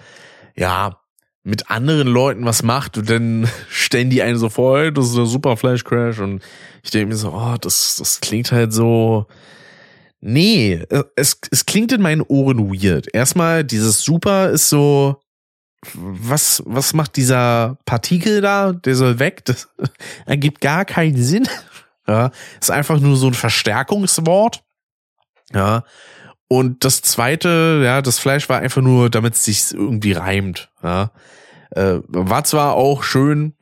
ja, mit anderen Leuten was macht und dann stellen die einen so vor, hey, das ist ein super Flash Crash und ich denke mir so, oh, das, das klingt halt so, nee, äh, es, es klingt in meinen Ohren weird. Erstmal, dieses Super ist so, was, was macht dieser Partikel da? Der soll weg. Das ergibt gar keinen Sinn. Ja, ist einfach nur so ein Verstärkungswort. Ja. Und das zweite, ja, das Fleisch war einfach nur, damit es sich irgendwie reimt. Ja. Äh, war zwar auch schön,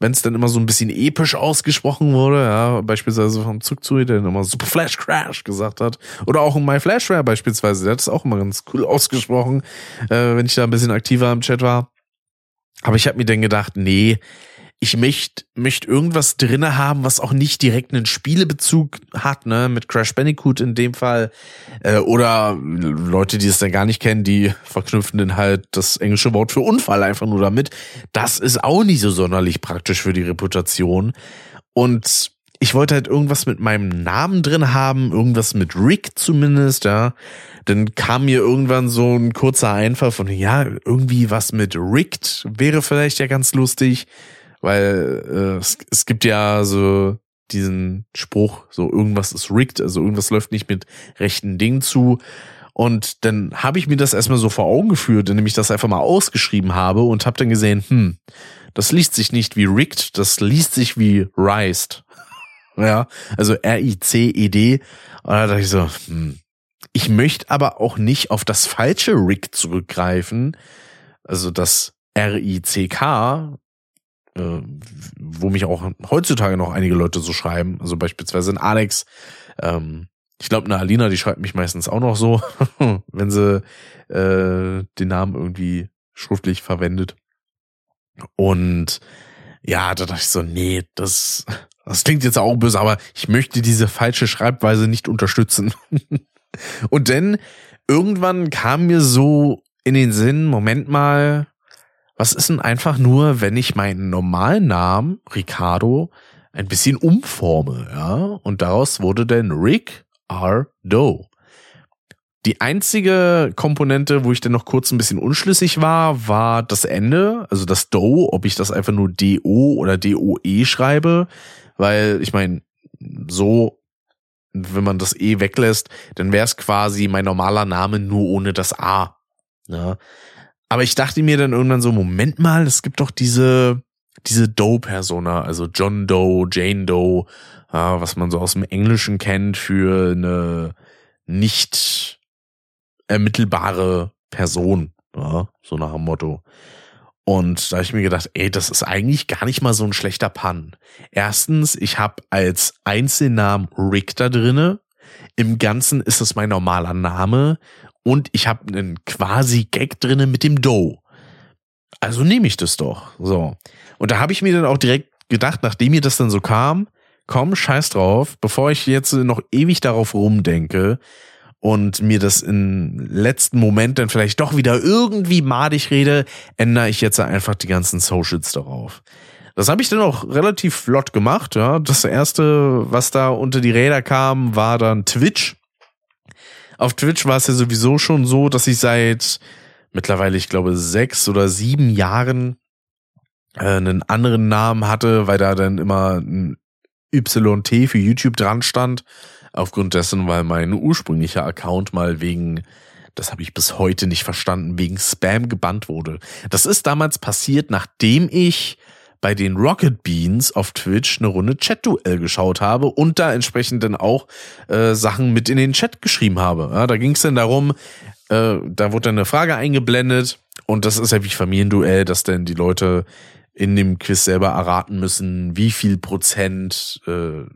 wenn es dann immer so ein bisschen episch ausgesprochen wurde, ja, beispielsweise vom Zugzui, der dann immer Super Flash Crash gesagt hat. Oder auch in My Flashware beispielsweise, der hat es auch immer ganz cool ausgesprochen, äh, wenn ich da ein bisschen aktiver im Chat war. Aber ich habe mir dann gedacht, nee, ich möchte möcht irgendwas drinne haben, was auch nicht direkt einen Spielebezug hat, ne, mit Crash Bandicoot in dem Fall. Äh, oder Leute, die es dann gar nicht kennen, die verknüpfen dann halt das englische Wort für Unfall einfach nur damit. Das ist auch nicht so sonderlich praktisch für die Reputation. Und ich wollte halt irgendwas mit meinem Namen drin haben, irgendwas mit Rick zumindest, ja. Dann kam mir irgendwann so ein kurzer Einfall von, ja, irgendwie was mit Ricked wäre vielleicht ja ganz lustig weil äh, es, es gibt ja so diesen Spruch, so irgendwas ist rigged, also irgendwas läuft nicht mit rechten Dingen zu. Und dann habe ich mir das erstmal so vor Augen geführt, indem ich das einfach mal ausgeschrieben habe und habe dann gesehen, hm, das liest sich nicht wie rigged, das liest sich wie rised. ja, also R-I-C-E-D. Und da dachte ich so, hm, ich möchte aber auch nicht auf das falsche Rig zurückgreifen, also das R-I-C-K, äh, wo mich auch heutzutage noch einige Leute so schreiben, also beispielsweise ein Alex, ähm, ich glaube eine Alina, die schreibt mich meistens auch noch so, wenn sie äh, den Namen irgendwie schriftlich verwendet. Und ja, da dachte ich so, nee, das, das klingt jetzt auch böse, aber ich möchte diese falsche Schreibweise nicht unterstützen. Und dann irgendwann kam mir so in den Sinn, Moment mal, was ist denn einfach nur, wenn ich meinen normalen Namen, Ricardo, ein bisschen umforme, ja? Und daraus wurde dann Rick R. Doe. Die einzige Komponente, wo ich dann noch kurz ein bisschen unschlüssig war, war das Ende, also das Doe, ob ich das einfach nur D-O oder D-O-E schreibe, weil ich meine, so, wenn man das E weglässt, dann wäre es quasi mein normaler Name nur ohne das A. Ja. Aber ich dachte mir dann irgendwann so, Moment mal, es gibt doch diese, diese Doe-Persona, also John Doe, Jane Doe, ja, was man so aus dem Englischen kennt für eine nicht ermittelbare Person, ja, so nach dem Motto. Und da habe ich mir gedacht, ey, das ist eigentlich gar nicht mal so ein schlechter Pun. Erstens, ich habe als Einzelnamen Rick da drinne. Im Ganzen ist es mein normaler Name und ich habe einen quasi Gag drinnen mit dem Dough. Also nehme ich das doch. So. Und da habe ich mir dann auch direkt gedacht, nachdem mir das dann so kam, komm, scheiß drauf, bevor ich jetzt noch ewig darauf rumdenke und mir das im letzten Moment dann vielleicht doch wieder irgendwie madig rede, ändere ich jetzt einfach die ganzen Socials darauf. Das habe ich dann auch relativ flott gemacht. Ja, das erste, was da unter die Räder kam, war dann Twitch. Auf Twitch war es ja sowieso schon so, dass ich seit mittlerweile, ich glaube, sechs oder sieben Jahren äh, einen anderen Namen hatte, weil da dann immer ein YT für YouTube dran stand. Aufgrund dessen, weil mein ursprünglicher Account mal wegen, das habe ich bis heute nicht verstanden, wegen Spam gebannt wurde. Das ist damals passiert, nachdem ich bei den Rocket Beans auf Twitch eine Runde Chat-Duell geschaut habe und da entsprechend dann auch äh, Sachen mit in den Chat geschrieben habe. Ja, da ging es dann darum, äh, da wurde dann eine Frage eingeblendet und das ist ja wie Familienduell, dass dann die Leute in dem Quiz selber erraten müssen, wie viel Prozent äh,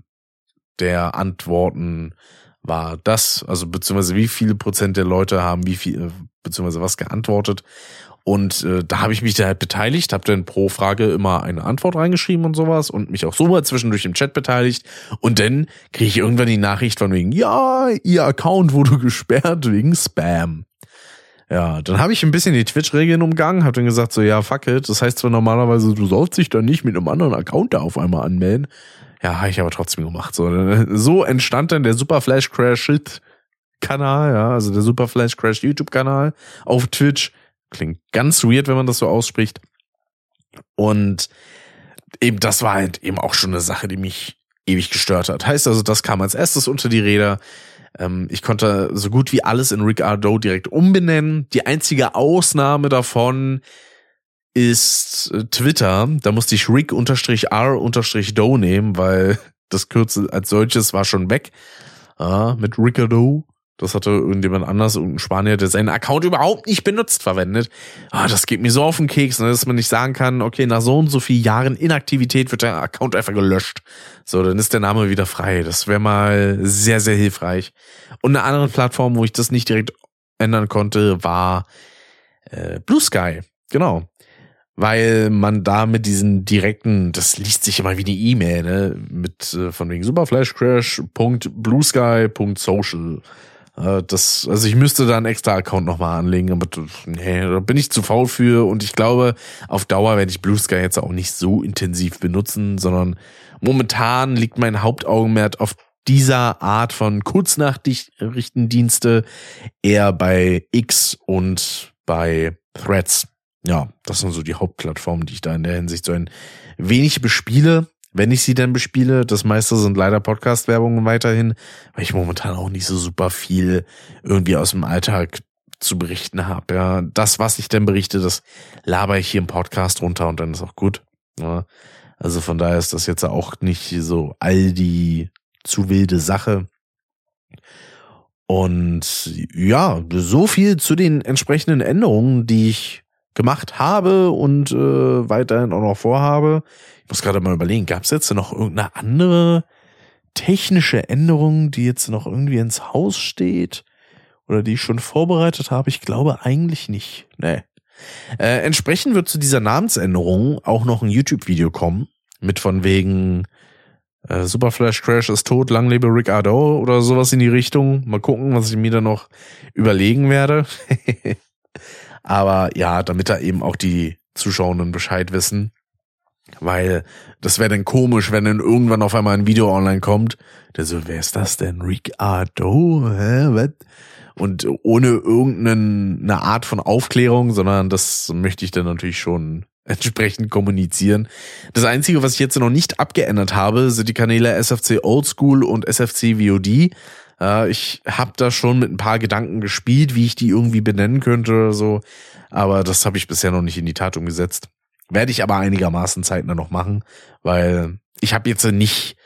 der Antworten war das, also beziehungsweise wie viele Prozent der Leute haben wie viel, äh, beziehungsweise was geantwortet. Und äh, da habe ich mich da halt beteiligt, habe dann pro Frage immer eine Antwort reingeschrieben und sowas und mich auch so mal zwischendurch im Chat beteiligt. Und dann kriege ich irgendwann die Nachricht von wegen, ja, ihr Account wurde gesperrt wegen Spam. Ja, dann habe ich ein bisschen die Twitch-Regeln umgangen, habe dann gesagt so, ja, fuck it. Das heißt zwar normalerweise, du sollst dich dann nicht mit einem anderen Account da auf einmal anmelden. Ja, habe ich aber trotzdem gemacht. So, so entstand dann der Super Flash Crash Shit Kanal, ja, also der Super Flash Crash YouTube Kanal auf Twitch Klingt ganz weird, wenn man das so ausspricht. Und eben das war halt eben auch schon eine Sache, die mich ewig gestört hat. Heißt also, das kam als erstes unter die Räder. Ähm, ich konnte so gut wie alles in Rick Ardo direkt umbenennen. Die einzige Ausnahme davon ist äh, Twitter. Da musste ich Rick-R-Do nehmen, weil das Kürzel als solches war schon weg. Ja, mit Ricardo. Das hatte irgendjemand anders, irgendein Spanier, der seinen Account überhaupt nicht benutzt, verwendet. Ah, das geht mir so auf den Keks, ne, dass man nicht sagen kann, okay, nach so und so vielen Jahren Inaktivität wird der Account einfach gelöscht. So, dann ist der Name wieder frei. Das wäre mal sehr, sehr hilfreich. Und eine andere Plattform, wo ich das nicht direkt ändern konnte, war äh, Blue Sky. Genau weil man da mit diesen direkten, das liest sich immer wie eine E-Mail, ne, mit äh, von wegen superflashcrash.bluesky.social. das, also ich müsste da einen extra Account nochmal anlegen, aber nee, da bin ich zu faul für. Und ich glaube, auf Dauer werde ich Blue Sky jetzt auch nicht so intensiv benutzen, sondern momentan liegt mein Hauptaugenmerk auf dieser Art von Kurznachrichtendienste eher bei X und bei Threads. Ja, das sind so die Hauptplattformen, die ich da in der Hinsicht so ein wenig bespiele, wenn ich sie denn bespiele. Das meiste sind leider Podcast-Werbungen weiterhin, weil ich momentan auch nicht so super viel irgendwie aus dem Alltag zu berichten habe. Ja, das, was ich denn berichte, das laber ich hier im Podcast runter und dann ist auch gut. Ja, also von daher ist das jetzt auch nicht so all die zu wilde Sache. Und ja, so viel zu den entsprechenden Änderungen, die ich gemacht habe und äh, weiterhin auch noch vorhabe. Ich muss gerade mal überlegen, gab es jetzt noch irgendeine andere technische Änderung, die jetzt noch irgendwie ins Haus steht oder die ich schon vorbereitet habe? Ich glaube eigentlich nicht. Nee. Äh, entsprechend wird zu dieser Namensänderung auch noch ein YouTube-Video kommen mit von wegen äh, Super Flash Crash ist tot, lang lebe Rick Ardo oder sowas in die Richtung. Mal gucken, was ich mir da noch überlegen werde. Aber ja, damit da eben auch die Zuschauenden Bescheid wissen. Weil das wäre dann komisch, wenn dann irgendwann auf einmal ein Video online kommt. Der so, wer ist das denn? Ricardo? Hä? Was? Und ohne irgendeine Art von Aufklärung, sondern das möchte ich dann natürlich schon entsprechend kommunizieren. Das Einzige, was ich jetzt noch nicht abgeändert habe, sind die Kanäle SFC Oldschool und SFC VOD. Äh, ich habe da schon mit ein paar Gedanken gespielt, wie ich die irgendwie benennen könnte oder so. Aber das habe ich bisher noch nicht in die Tat umgesetzt. Werde ich aber einigermaßen zeitnah noch machen, weil ich habe jetzt nicht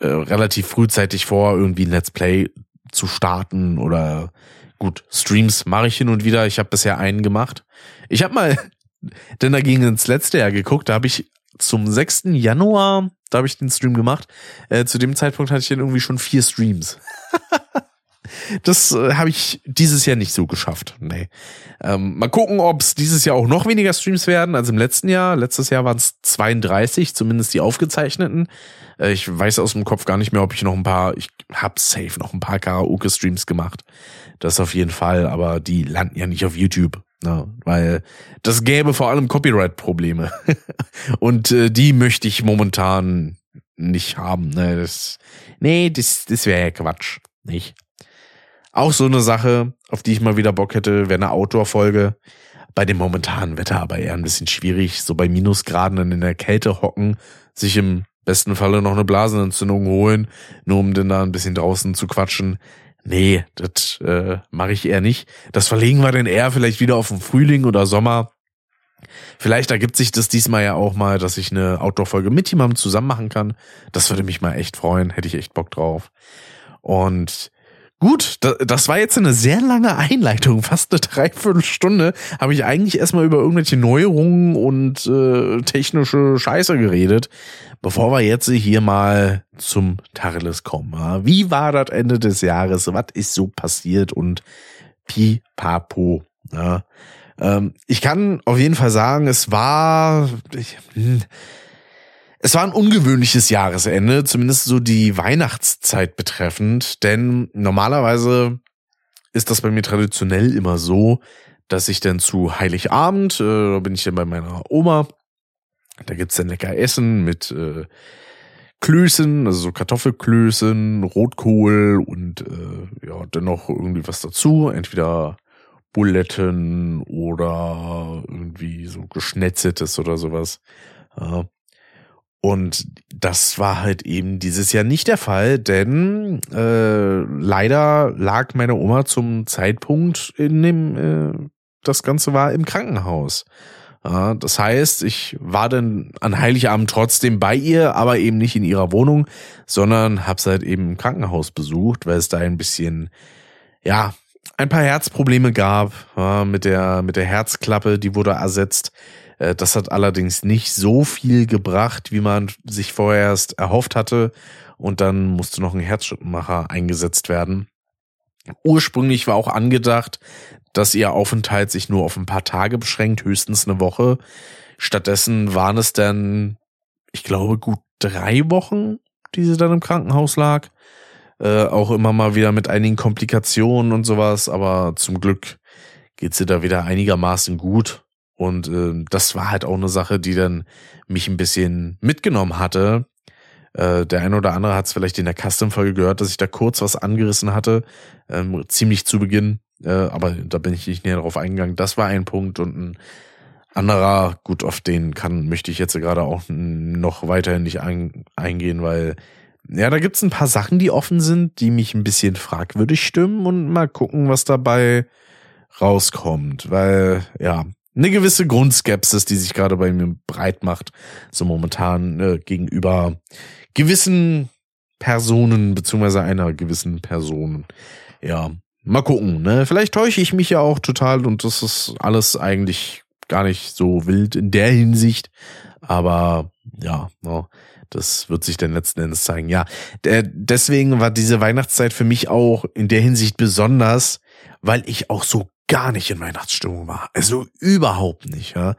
äh, relativ frühzeitig vor, irgendwie ein Let's Play zu starten oder gut, Streams mache ich hin und wieder. Ich habe bisher einen gemacht. Ich habe mal, denn da ging ins letzte Jahr geguckt, da habe ich zum 6. Januar, da habe ich den Stream gemacht. Äh, zu dem Zeitpunkt hatte ich dann irgendwie schon vier Streams. das äh, habe ich dieses Jahr nicht so geschafft. Nee. Ähm, mal gucken, ob es dieses Jahr auch noch weniger Streams werden als im letzten Jahr. Letztes Jahr waren es 32, zumindest die aufgezeichneten. Äh, ich weiß aus dem Kopf gar nicht mehr, ob ich noch ein paar, ich habe safe noch ein paar Karaoke-Streams gemacht. Das auf jeden Fall, aber die landen ja nicht auf YouTube. Ne? Weil das gäbe vor allem Copyright-Probleme. Und äh, die möchte ich momentan nicht haben. Ne? Das, nee, das, das wäre ja Quatsch. Nicht? Auch so eine Sache, auf die ich mal wieder Bock hätte, wäre eine Outdoor-Folge. Bei dem momentanen Wetter aber eher ein bisschen schwierig. So bei Minusgraden in der Kälte hocken, sich im besten Falle noch eine Blasenentzündung holen, nur um dann da ein bisschen draußen zu quatschen. Nee, das äh, mache ich eher nicht. Das verlegen wir dann eher vielleicht wieder auf den Frühling oder Sommer. Vielleicht ergibt sich das diesmal ja auch mal, dass ich eine Outdoor-Folge mit jemandem zusammen machen kann. Das würde mich mal echt freuen, hätte ich echt Bock drauf. Und Gut, das war jetzt eine sehr lange Einleitung, fast eine Dreiviertelstunde. Habe ich eigentlich erstmal über irgendwelche Neuerungen und äh, technische Scheiße geredet, bevor wir jetzt hier mal zum Tacheles kommen. Wie war das Ende des Jahres? Was ist so passiert? Und pipapo. Ja. Ähm, ich kann auf jeden Fall sagen, es war... Ich, hm, es war ein ungewöhnliches Jahresende, zumindest so die Weihnachtszeit betreffend, denn normalerweise ist das bei mir traditionell immer so, dass ich dann zu Heiligabend, äh, da bin ich dann bei meiner Oma, da gibt's dann lecker Essen mit äh, Klößen, also so Kartoffelklößen, Rotkohl und äh, ja, dann noch irgendwie was dazu, entweder Buletten oder irgendwie so geschnetzeltes oder sowas. Ja. Und das war halt eben dieses Jahr nicht der Fall, denn äh, leider lag meine Oma zum Zeitpunkt, in dem äh, das Ganze war, im Krankenhaus. Ja, das heißt, ich war dann an Heiligabend trotzdem bei ihr, aber eben nicht in ihrer Wohnung, sondern habe sie halt eben im Krankenhaus besucht, weil es da ein bisschen, ja, ein paar Herzprobleme gab ja, mit der mit der Herzklappe, die wurde ersetzt. Äh, das hat allerdings nicht so viel gebracht, wie man sich vorher erst erhofft hatte. Und dann musste noch ein Herzschrittmacher eingesetzt werden. Ursprünglich war auch angedacht, dass ihr Aufenthalt sich nur auf ein paar Tage beschränkt, höchstens eine Woche. Stattdessen waren es dann, ich glaube, gut drei Wochen, die sie dann im Krankenhaus lag. Äh, auch immer mal wieder mit einigen Komplikationen und sowas, aber zum Glück geht sie da wieder einigermaßen gut. Und äh, das war halt auch eine Sache, die dann mich ein bisschen mitgenommen hatte. Äh, der eine oder andere hat es vielleicht in der Custom-Folge gehört, dass ich da kurz was angerissen hatte, ähm, ziemlich zu Beginn. Äh, aber da bin ich nicht näher drauf eingegangen. Das war ein Punkt und ein anderer, gut, auf den kann, möchte ich jetzt gerade auch noch weiterhin nicht ein, eingehen, weil ja, da gibt's ein paar Sachen, die offen sind, die mich ein bisschen fragwürdig stimmen und mal gucken, was dabei rauskommt, weil ja, eine gewisse Grundskepsis, die sich gerade bei mir breit macht, so momentan äh, gegenüber gewissen Personen, beziehungsweise einer gewissen Person. Ja, mal gucken, ne? Vielleicht täusche ich mich ja auch total und das ist alles eigentlich gar nicht so wild in der Hinsicht. Aber ja, no, das wird sich dann letzten Endes zeigen. Ja, deswegen war diese Weihnachtszeit für mich auch in der Hinsicht besonders, weil ich auch so gar nicht in Weihnachtsstimmung war. Also überhaupt nicht, ja.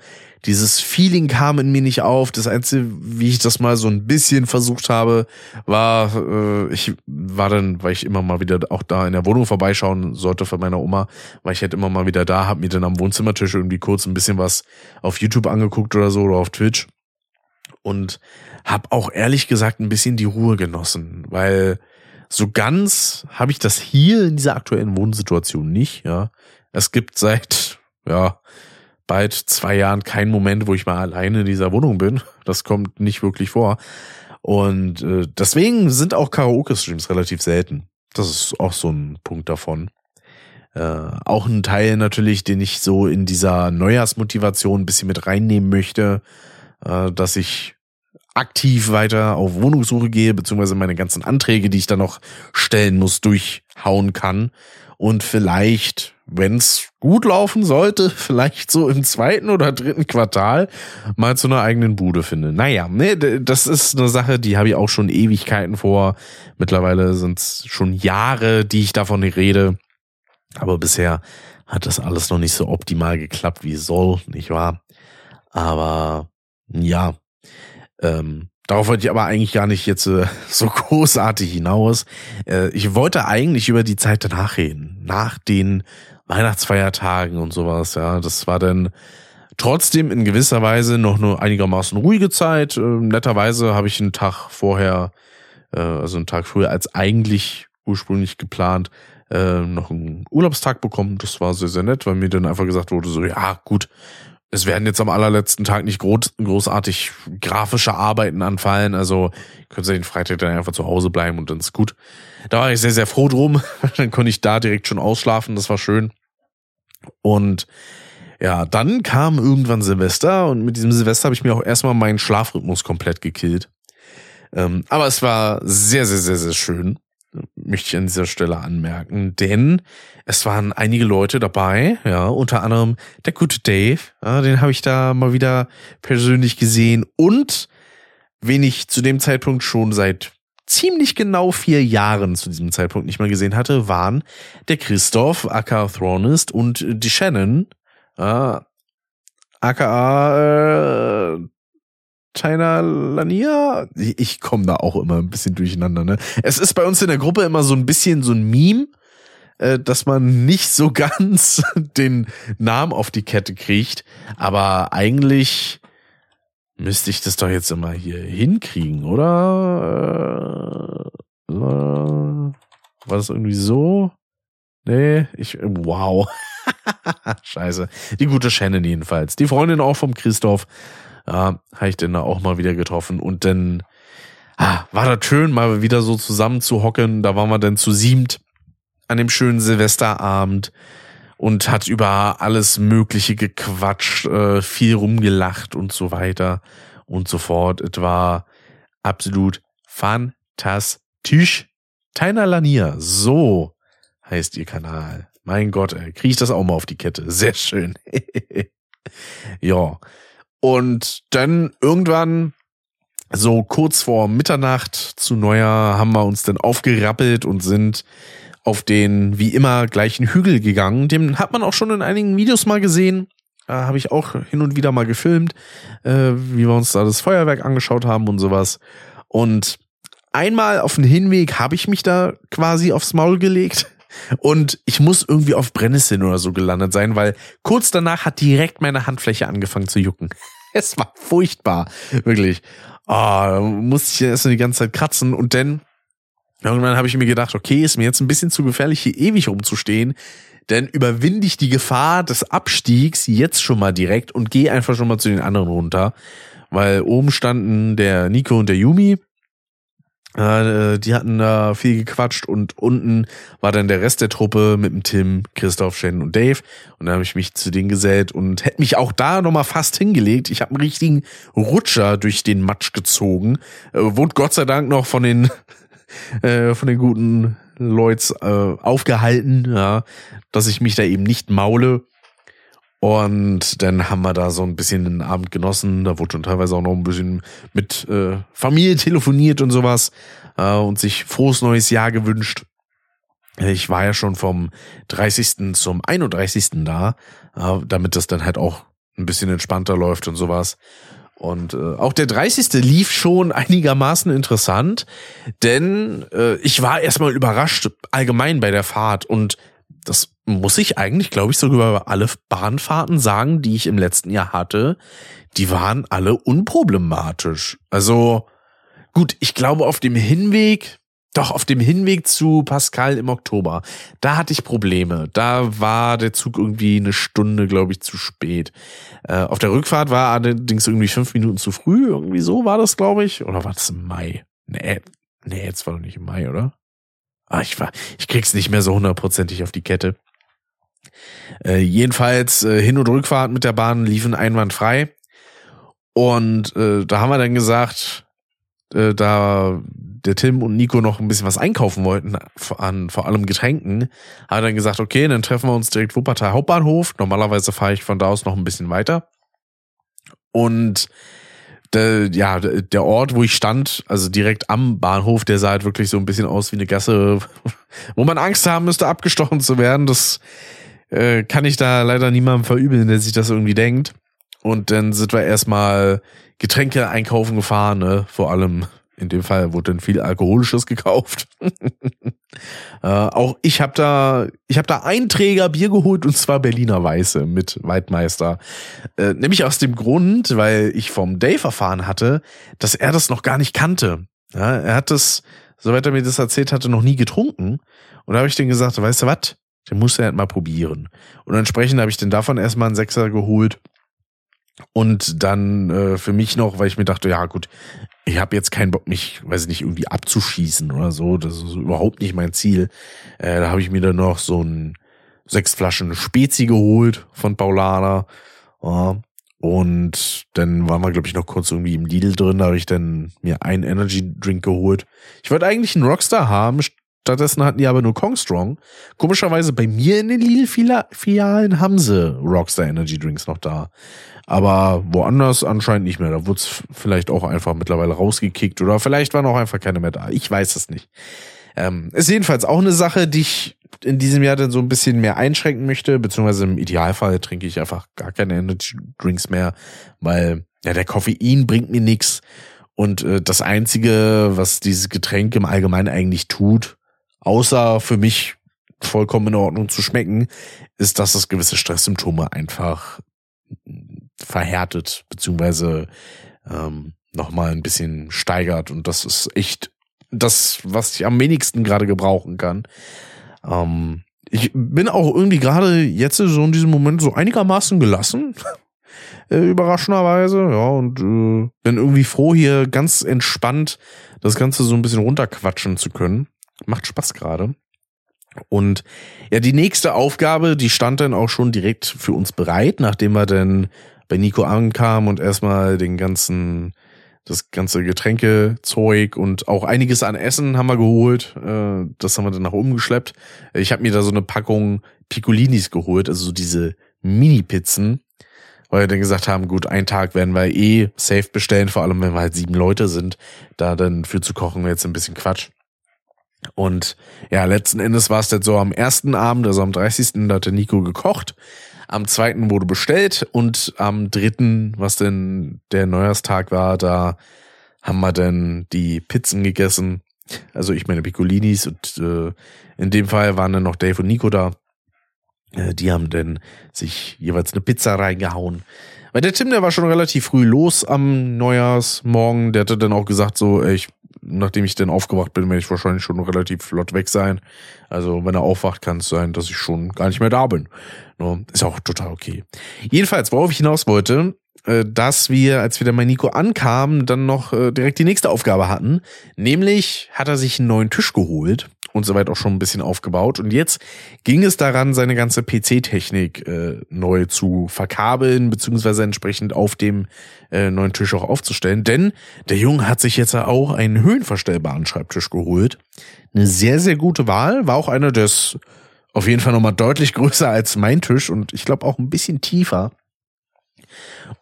Dieses Feeling kam in mir nicht auf. Das Einzige, wie ich das mal so ein bisschen versucht habe, war, äh, ich war dann, weil ich immer mal wieder auch da in der Wohnung vorbeischauen sollte von meiner Oma, war ich halt immer mal wieder da, hab mir dann am Wohnzimmertisch irgendwie kurz ein bisschen was auf YouTube angeguckt oder so oder auf Twitch und hab auch ehrlich gesagt ein bisschen die Ruhe genossen, weil so ganz habe ich das hier in dieser aktuellen Wohnsituation nicht, ja. Es gibt seit, ja, bald zwei Jahren keinen Moment, wo ich mal alleine in dieser Wohnung bin. Das kommt nicht wirklich vor. Und äh, deswegen sind auch Karaoke-Streams relativ selten. Das ist auch so ein Punkt davon. Äh, auch ein Teil natürlich, den ich so in dieser Neujahrsmotivation ein bisschen mit reinnehmen möchte, äh, dass ich aktiv weiter auf Wohnungssuche gehe, beziehungsweise meine ganzen Anträge, die ich dann noch stellen muss, durchhauen kann und vielleicht, wenn es gut laufen sollte, vielleicht so im zweiten oder dritten Quartal mal zu einer eigenen Bude finde. Naja, nee, das ist eine Sache, die habe ich auch schon Ewigkeiten vor. Mittlerweile sind es schon Jahre, die ich davon rede. Aber bisher hat das alles noch nicht so optimal geklappt, wie es soll, nicht wahr? Aber ja, ähm, Darauf wollte ich aber eigentlich gar nicht jetzt äh, so großartig hinaus. Äh, ich wollte eigentlich über die Zeit danach reden, nach den Weihnachtsfeiertagen und sowas. Ja, das war dann trotzdem in gewisser Weise noch eine einigermaßen ruhige Zeit. Äh, netterweise habe ich einen Tag vorher, äh, also einen Tag früher als eigentlich ursprünglich geplant, äh, noch einen Urlaubstag bekommen. Das war sehr, sehr nett, weil mir dann einfach gesagt wurde, so, ja, gut, es werden jetzt am allerletzten Tag nicht groß, großartig grafische Arbeiten anfallen. Also könnt ihr den Freitag dann einfach zu Hause bleiben und dann ist gut. Da war ich sehr, sehr froh drum. dann konnte ich da direkt schon ausschlafen. Das war schön. Und ja, dann kam irgendwann Silvester und mit diesem Silvester habe ich mir auch erstmal meinen Schlafrhythmus komplett gekillt. Ähm, aber es war sehr, sehr, sehr, sehr schön möchte ich an dieser Stelle anmerken, denn es waren einige Leute dabei, ja, unter anderem der gute Dave, ja, den habe ich da mal wieder persönlich gesehen und wen ich zu dem Zeitpunkt schon seit ziemlich genau vier Jahren zu diesem Zeitpunkt nicht mehr gesehen hatte, waren der Christoph, aka Thronist und die Shannon, äh, aka äh, China Lania. Ich komme da auch immer ein bisschen durcheinander. Ne? Es ist bei uns in der Gruppe immer so ein bisschen so ein Meme, äh, dass man nicht so ganz den Namen auf die Kette kriegt. Aber eigentlich müsste ich das doch jetzt immer hier hinkriegen, oder? Äh, äh, war das irgendwie so? Nee, ich, wow. Scheiße. Die gute Shannon jedenfalls. Die Freundin auch vom Christoph. Ja, habe ich denn da auch mal wieder getroffen. Und dann ah, war das schön, mal wieder so zusammen zu hocken. Da waren wir dann zu siebt an dem schönen Silvesterabend. und hat über alles Mögliche gequatscht, äh, viel rumgelacht und so weiter und so fort. Es war absolut fantastisch. Taina Lanier, so heißt ihr Kanal. Mein Gott, ey, krieg ich das auch mal auf die Kette. Sehr schön. ja. Und dann irgendwann, so kurz vor Mitternacht zu Neujahr, haben wir uns dann aufgerappelt und sind auf den wie immer gleichen Hügel gegangen. Den hat man auch schon in einigen Videos mal gesehen. Äh, Habe ich auch hin und wieder mal gefilmt, äh, wie wir uns da das Feuerwerk angeschaut haben und sowas. Und einmal auf den Hinweg habe ich mich da quasi aufs Maul gelegt. Und ich muss irgendwie auf Brennnesseln oder so gelandet sein, weil kurz danach hat direkt meine Handfläche angefangen zu jucken. Es war furchtbar, wirklich. Oh, musste ich erst die ganze Zeit kratzen und dann irgendwann habe ich mir gedacht, okay, ist mir jetzt ein bisschen zu gefährlich, hier ewig rumzustehen. Denn überwinde ich die Gefahr des Abstiegs jetzt schon mal direkt und gehe einfach schon mal zu den anderen runter. Weil oben standen der Nico und der Yumi äh, die hatten da viel gequatscht und unten war dann der Rest der Truppe mit dem Tim, Christoph, Shannon und Dave. Und dann habe ich mich zu denen gesellt und hätte mich auch da nochmal fast hingelegt. Ich habe einen richtigen Rutscher durch den Matsch gezogen. Äh, wurde Gott sei Dank noch von den äh, von den guten Leuts äh, aufgehalten, ja, dass ich mich da eben nicht maule. Und dann haben wir da so ein bisschen den Abend genossen. Da wurde schon teilweise auch noch ein bisschen mit äh, Familie telefoniert und sowas äh, und sich frohes neues Jahr gewünscht. Ich war ja schon vom 30. zum 31. da, äh, damit das dann halt auch ein bisschen entspannter läuft und sowas. Und äh, auch der 30. lief schon einigermaßen interessant, denn äh, ich war erstmal überrascht allgemein bei der Fahrt und das muss ich eigentlich, glaube ich, sogar über alle Bahnfahrten sagen, die ich im letzten Jahr hatte, die waren alle unproblematisch. Also gut, ich glaube auf dem Hinweg, doch auf dem Hinweg zu Pascal im Oktober, da hatte ich Probleme. Da war der Zug irgendwie eine Stunde, glaube ich, zu spät. Äh, auf der Rückfahrt war allerdings irgendwie fünf Minuten zu früh. Irgendwie so war das, glaube ich. Oder war das im Mai? Nee, nee, jetzt war doch nicht im Mai, oder? Ah, ich war, ich krieg's nicht mehr so hundertprozentig auf die Kette. Äh, jedenfalls äh, Hin- und Rückfahrt mit der Bahn liefen einwandfrei. Und äh, da haben wir dann gesagt, äh, da der Tim und Nico noch ein bisschen was einkaufen wollten, an vor allem Getränken, haben dann gesagt, okay, dann treffen wir uns direkt Wuppertal Hauptbahnhof. Normalerweise fahre ich von da aus noch ein bisschen weiter. Und der, ja, der Ort, wo ich stand, also direkt am Bahnhof, der sah halt wirklich so ein bisschen aus wie eine Gasse, wo man Angst haben müsste, abgestochen zu werden. Das äh, kann ich da leider niemandem verübeln, der sich das irgendwie denkt. Und dann sind wir erstmal Getränke einkaufen gefahren, ne? Vor allem in dem Fall wurde dann viel Alkoholisches gekauft. äh, auch ich habe da, ich habe da einen Träger Bier geholt und zwar Berliner Weiße mit Weidmeister. Äh, nämlich aus dem Grund, weil ich vom Dave erfahren hatte, dass er das noch gar nicht kannte. Ja, er hat das, soweit er mir das erzählt hatte, noch nie getrunken. Und da habe ich dann gesagt, weißt du was? Den muss er halt mal probieren. Und entsprechend habe ich den davon erstmal einen Sechser geholt. Und dann äh, für mich noch, weil ich mir dachte, ja gut, ich habe jetzt keinen Bock, mich, weiß ich nicht, irgendwie abzuschießen oder so. Das ist überhaupt nicht mein Ziel. Äh, da habe ich mir dann noch so ein sechs Flaschen Spezi geholt von Paulana. Ja. Und dann waren wir, glaube ich, noch kurz irgendwie im Lidl drin. Da habe ich dann mir einen Energy Drink geholt. Ich wollte eigentlich einen Rockstar haben, Stattdessen hatten die aber nur Kong Strong. Komischerweise bei mir in den Lidl-Filialen haben sie Rockstar Energy Drinks noch da. Aber woanders anscheinend nicht mehr. Da wurde es vielleicht auch einfach mittlerweile rausgekickt oder vielleicht waren auch einfach keine mehr da. Ich weiß es nicht. Ähm, ist jedenfalls auch eine Sache, die ich in diesem Jahr dann so ein bisschen mehr einschränken möchte, beziehungsweise im Idealfall trinke ich einfach gar keine Energy Drinks mehr, weil ja der Koffein bringt mir nichts und äh, das einzige, was dieses Getränk im Allgemeinen eigentlich tut, außer für mich vollkommen in Ordnung zu schmecken, ist, dass es gewisse Stresssymptome einfach verhärtet, beziehungsweise ähm, nochmal ein bisschen steigert. Und das ist echt das, was ich am wenigsten gerade gebrauchen kann. Ähm, ich bin auch irgendwie gerade jetzt so in diesem Moment so einigermaßen gelassen. äh, überraschenderweise, ja, und äh, bin irgendwie froh, hier ganz entspannt das Ganze so ein bisschen runterquatschen zu können. Macht Spaß gerade. Und ja, die nächste Aufgabe, die stand dann auch schon direkt für uns bereit, nachdem wir dann bei Nico ankamen und erstmal den ganzen, das ganze Getränkezeug und auch einiges an Essen haben wir geholt. Äh, das haben wir dann nach oben geschleppt. Ich habe mir da so eine Packung Piccolinis geholt, also so diese Mini-Pizzen, weil wir dann gesagt haben, gut, einen Tag werden wir eh safe bestellen, vor allem wenn wir halt sieben Leute sind. Da dann für zu kochen jetzt ein bisschen Quatsch. Und ja, letzten Endes war es dann so am ersten Abend, also am 30. da hat der Nico gekocht. Am zweiten wurde bestellt und am dritten, was denn der Neujahrstag war, da haben wir dann die Pizzen gegessen. Also ich meine Piccolinis und äh, in dem Fall waren dann noch Dave und Nico da. Äh, die haben dann sich jeweils eine Pizza reingehauen. Weil der Tim, der war schon relativ früh los am Neujahrsmorgen. Der hatte dann auch gesagt, so, ich, nachdem ich dann aufgewacht bin, werde ich wahrscheinlich schon relativ flott weg sein. Also, wenn er aufwacht, kann es sein, dass ich schon gar nicht mehr da bin. No, ist auch total okay. Jedenfalls, worauf ich hinaus wollte, äh, dass wir, als wir dann bei Nico ankamen, dann noch äh, direkt die nächste Aufgabe hatten. Nämlich hat er sich einen neuen Tisch geholt und soweit auch schon ein bisschen aufgebaut. Und jetzt ging es daran, seine ganze PC-Technik äh, neu zu verkabeln, beziehungsweise entsprechend auf dem äh, neuen Tisch auch aufzustellen. Denn der Junge hat sich jetzt auch einen höhenverstellbaren Schreibtisch geholt. Eine sehr, sehr gute Wahl. War auch einer, der ist auf jeden Fall nochmal deutlich größer als mein Tisch und ich glaube auch ein bisschen tiefer.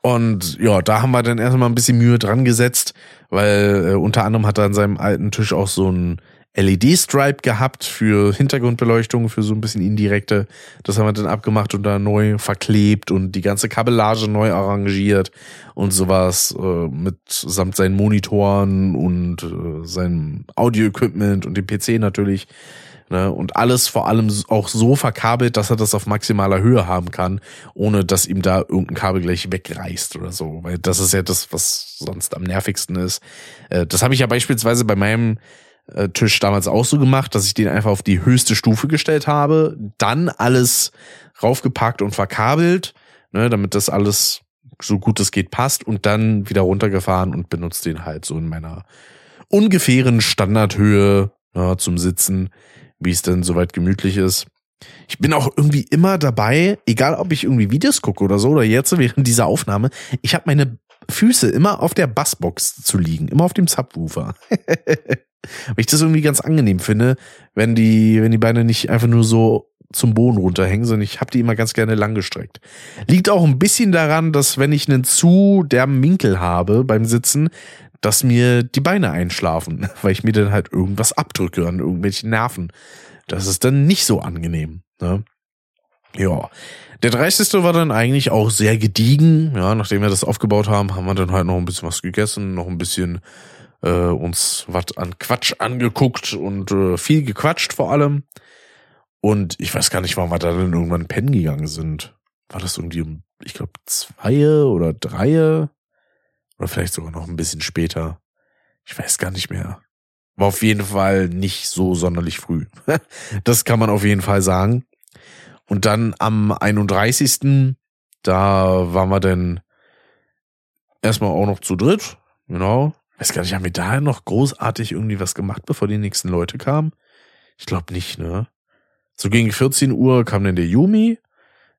Und ja, da haben wir dann erstmal ein bisschen Mühe dran gesetzt, weil äh, unter anderem hat er an seinem alten Tisch auch so ein LED-Stripe gehabt für Hintergrundbeleuchtung, für so ein bisschen indirekte. Das haben wir dann abgemacht und da neu verklebt und die ganze Kabellage neu arrangiert und sowas äh, mit samt seinen Monitoren und äh, seinem Audio-Equipment und dem PC natürlich. Ne, und alles vor allem auch so verkabelt, dass er das auf maximaler Höhe haben kann, ohne dass ihm da irgendein Kabel gleich wegreißt oder so. Weil das ist ja das, was sonst am nervigsten ist. Äh, das habe ich ja beispielsweise bei meinem äh, Tisch damals auch so gemacht, dass ich den einfach auf die höchste Stufe gestellt habe, dann alles raufgepackt und verkabelt, ne, damit das alles so gut es geht passt und dann wieder runtergefahren und benutzt den halt so in meiner ungefähren Standardhöhe ja, zum Sitzen, wie es denn soweit gemütlich ist. Ich bin auch irgendwie immer dabei, egal ob ich irgendwie Videos gucke oder so oder jetzt während dieser Aufnahme, ich habe meine Füße immer auf der Bassbox zu liegen, immer auf dem Subwoofer. Weil ich das irgendwie ganz angenehm finde, wenn die, wenn die Beine nicht einfach nur so zum Boden runterhängen, sondern ich habe die immer ganz gerne langgestreckt. Liegt auch ein bisschen daran, dass wenn ich einen zu derben Winkel habe beim Sitzen, dass mir die Beine einschlafen, weil ich mir dann halt irgendwas abdrücke an irgendwelchen Nerven. Das ist dann nicht so angenehm. Ne? Ja. Der 30. war dann eigentlich auch sehr gediegen. Ja, nachdem wir das aufgebaut haben, haben wir dann halt noch ein bisschen was gegessen, noch ein bisschen äh, uns was an Quatsch angeguckt und äh, viel gequatscht vor allem. Und ich weiß gar nicht, wann wir da dann irgendwann pennen gegangen sind. War das irgendwie um, ich glaube, zwei oder drei? Oder vielleicht sogar noch ein bisschen später. Ich weiß gar nicht mehr. War auf jeden Fall nicht so sonderlich früh. das kann man auf jeden Fall sagen. Und dann am 31. Da waren wir dann erstmal auch noch zu dritt. Genau. Weiß gar nicht, haben wir da noch großartig irgendwie was gemacht, bevor die nächsten Leute kamen? Ich glaube nicht, ne? So gegen 14 Uhr kam dann der Yumi,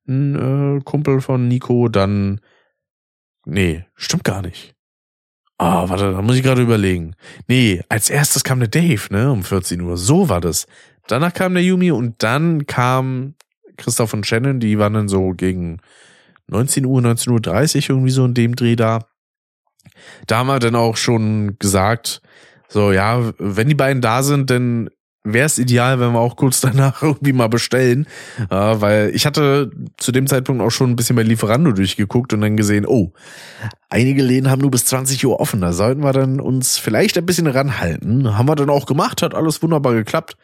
ein äh, Kumpel von Nico, dann. Nee, stimmt gar nicht. Ah, warte, da muss ich gerade überlegen. Nee, als erstes kam der Dave, ne, um 14 Uhr. So war das. Danach kam der Yumi und dann kam Christoph und Shannon, die waren dann so gegen 19 Uhr, 19.30 Uhr irgendwie so in dem Dreh da. Da haben wir dann auch schon gesagt, so ja, wenn die beiden da sind, dann wäre es ideal, wenn wir auch kurz danach irgendwie mal bestellen, äh, weil ich hatte zu dem Zeitpunkt auch schon ein bisschen bei Lieferando durchgeguckt und dann gesehen, oh, einige Läden haben nur bis 20 Uhr offen, da sollten wir dann uns vielleicht ein bisschen ranhalten. Haben wir dann auch gemacht, hat alles wunderbar geklappt.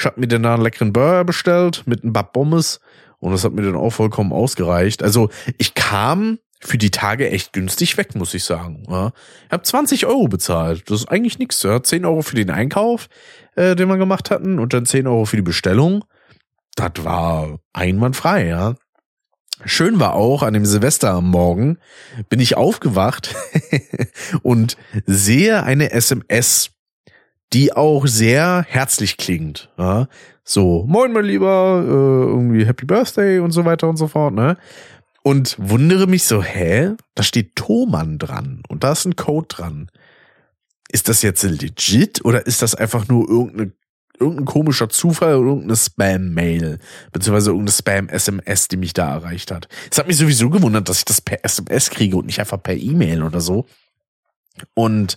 Ich hab mir dann da einen leckeren Burger bestellt mit einem Bad Bommes und das hat mir dann auch vollkommen ausgereicht. Also ich kam für die Tage echt günstig weg, muss ich sagen. Ja. Ich habe 20 Euro bezahlt. Das ist eigentlich nichts. Ja. 10 Euro für den Einkauf, äh, den wir gemacht hatten, und dann 10 Euro für die Bestellung. Das war einwandfrei, ja. Schön war auch, an dem Silvester am Morgen bin ich aufgewacht und sehe eine SMS, die auch sehr herzlich klingt. Ja? So, moin mein Lieber, äh, irgendwie Happy Birthday und so weiter und so fort, ne? Und wundere mich so, hä? Da steht Thomann dran und da ist ein Code dran. Ist das jetzt legit oder ist das einfach nur irgendeine, irgendein komischer Zufall oder irgendeine Spam-Mail, beziehungsweise irgendeine Spam-SMS, die mich da erreicht hat? Es hat mich sowieso gewundert, dass ich das per SMS kriege und nicht einfach per E-Mail oder so. Und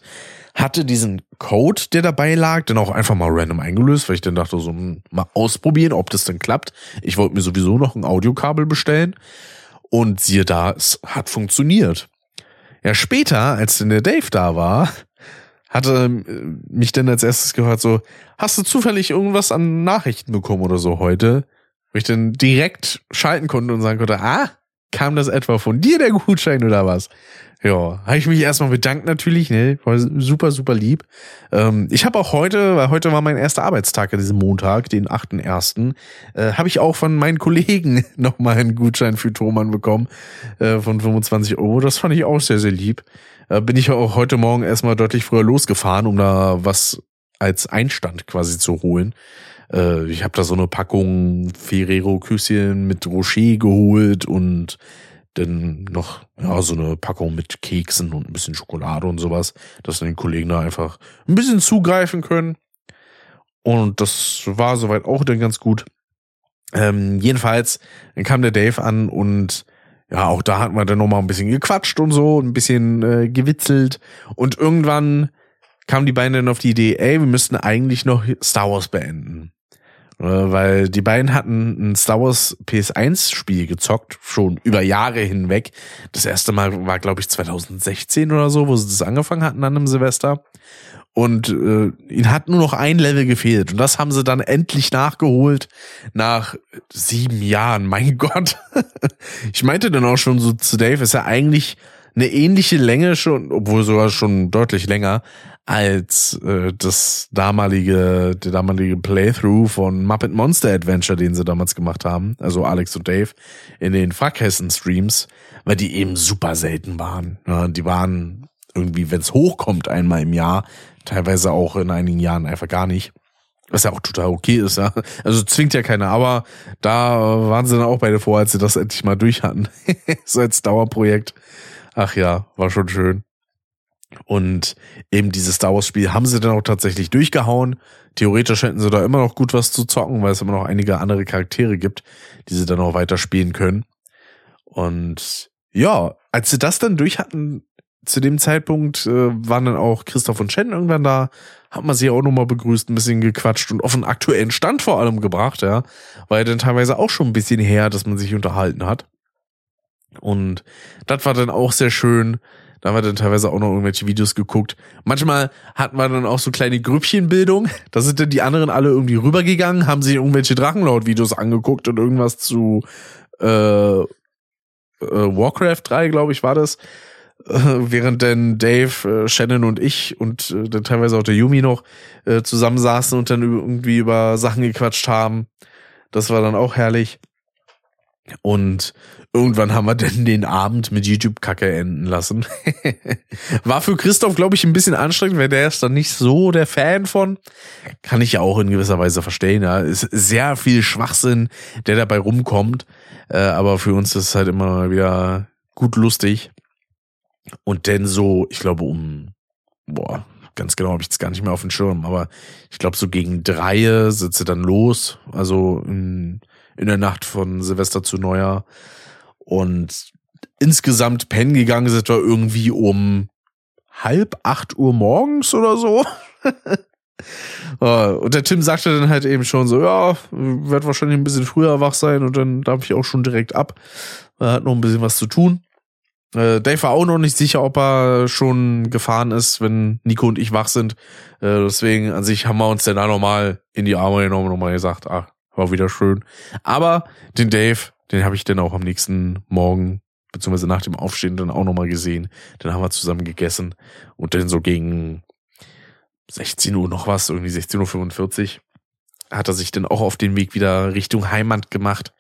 hatte diesen Code, der dabei lag, dann auch einfach mal random eingelöst, weil ich dann dachte, so hm, mal ausprobieren, ob das denn klappt. Ich wollte mir sowieso noch ein Audiokabel bestellen und siehe da, es hat funktioniert. Ja, später, als dann der Dave da war, hatte mich dann als erstes gehört so, hast du zufällig irgendwas an Nachrichten bekommen oder so heute? Wo ich dann direkt schalten konnte und sagen konnte, ah, kam das etwa von dir, der Gutschein oder was? Ja, habe ich mich erstmal bedankt natürlich, ne? War super, super lieb. Ähm, ich habe auch heute, weil heute war mein erster Arbeitstag an diesem Montag, den 8.1., äh, habe ich auch von meinen Kollegen nochmal einen Gutschein für Thomann bekommen äh, von 25 Euro. Das fand ich auch sehr, sehr lieb. Äh, bin ich auch heute Morgen erstmal deutlich früher losgefahren, um da was als Einstand quasi zu holen. Äh, ich habe da so eine Packung Ferrero Küsschen mit Rocher geholt und dann noch ja, so eine Packung mit Keksen und ein bisschen Schokolade und sowas, dass den Kollegen da einfach ein bisschen zugreifen können. Und das war soweit auch dann ganz gut. Ähm, jedenfalls, dann kam der Dave an und ja, auch da hatten wir dann nochmal ein bisschen gequatscht und so, ein bisschen äh, gewitzelt. Und irgendwann kamen die beiden dann auf die Idee, ey, wir müssten eigentlich noch Star Wars beenden. Äh, weil die beiden hatten ein Star Wars PS1 Spiel gezockt, schon über Jahre hinweg. Das erste Mal war, glaube ich, 2016 oder so, wo sie das angefangen hatten an einem Silvester. Und äh, ihnen hat nur noch ein Level gefehlt. Und das haben sie dann endlich nachgeholt nach sieben Jahren. Mein Gott. ich meinte dann auch schon so zu Dave, ist ja eigentlich eine ähnliche Länge schon, obwohl sogar schon deutlich länger, als äh, das damalige, der damalige Playthrough von Muppet Monster Adventure, den sie damals gemacht haben, also Alex und Dave, in den Frackhessen-Streams, weil die eben super selten waren. Ja, die waren irgendwie, wenn es hochkommt, einmal im Jahr, teilweise auch in einigen Jahren einfach gar nicht. Was ja auch total okay ist, ja. Also zwingt ja keiner, aber da waren sie dann auch beide vor, als sie das endlich mal durch hatten. so als Dauerprojekt. Ach ja, war schon schön. Und eben dieses Star Wars Spiel haben sie dann auch tatsächlich durchgehauen. Theoretisch hätten sie da immer noch gut was zu zocken, weil es immer noch einige andere Charaktere gibt, die sie dann auch weiter spielen können. Und ja, als sie das dann durch hatten, zu dem Zeitpunkt äh, waren dann auch Christoph und Chen irgendwann da, hat man sie auch nochmal begrüßt, ein bisschen gequatscht und auf einen aktuellen Stand vor allem gebracht, ja. War ja dann teilweise auch schon ein bisschen her, dass man sich unterhalten hat. Und das war dann auch sehr schön. Da haben wir dann teilweise auch noch irgendwelche Videos geguckt. Manchmal hatten wir dann auch so kleine Grüppchenbildung. Da sind dann die anderen alle irgendwie rübergegangen, haben sich irgendwelche Drachenlord-Videos angeguckt und irgendwas zu äh, äh, Warcraft 3, glaube ich, war das. Äh, während dann Dave, äh, Shannon und ich und äh, dann teilweise auch der Yumi noch äh, zusammensaßen und dann irgendwie über Sachen gequatscht haben. Das war dann auch herrlich. Und irgendwann haben wir dann den Abend mit YouTube-Kacke enden lassen. War für Christoph, glaube ich, ein bisschen anstrengend, weil der ist dann nicht so der Fan von. Kann ich ja auch in gewisser Weise verstehen. Ja. Ist sehr viel Schwachsinn, der dabei rumkommt. Äh, aber für uns ist es halt immer wieder gut lustig. Und denn so, ich glaube, um, boah, ganz genau habe ich jetzt gar nicht mehr auf dem Schirm, aber ich glaube, so gegen drei sitze dann los. Also in, in der Nacht von Silvester zu Neujahr. Und insgesamt pennen gegangen sind wir irgendwie um halb acht Uhr morgens oder so. und der Tim sagte dann halt eben schon so, ja, werd wahrscheinlich ein bisschen früher wach sein und dann darf ich auch schon direkt ab. Er hat noch ein bisschen was zu tun. Äh, Dave war auch noch nicht sicher, ob er schon gefahren ist, wenn Nico und ich wach sind. Äh, deswegen an sich haben wir uns dann da nochmal in die Arme genommen und nochmal gesagt, ach, war wieder schön. Aber den Dave, den habe ich dann auch am nächsten Morgen, beziehungsweise nach dem Aufstehen dann auch nochmal gesehen. Dann haben wir zusammen gegessen und dann so gegen 16 Uhr noch was, irgendwie 16.45 Uhr, hat er sich dann auch auf den Weg wieder Richtung Heimat gemacht.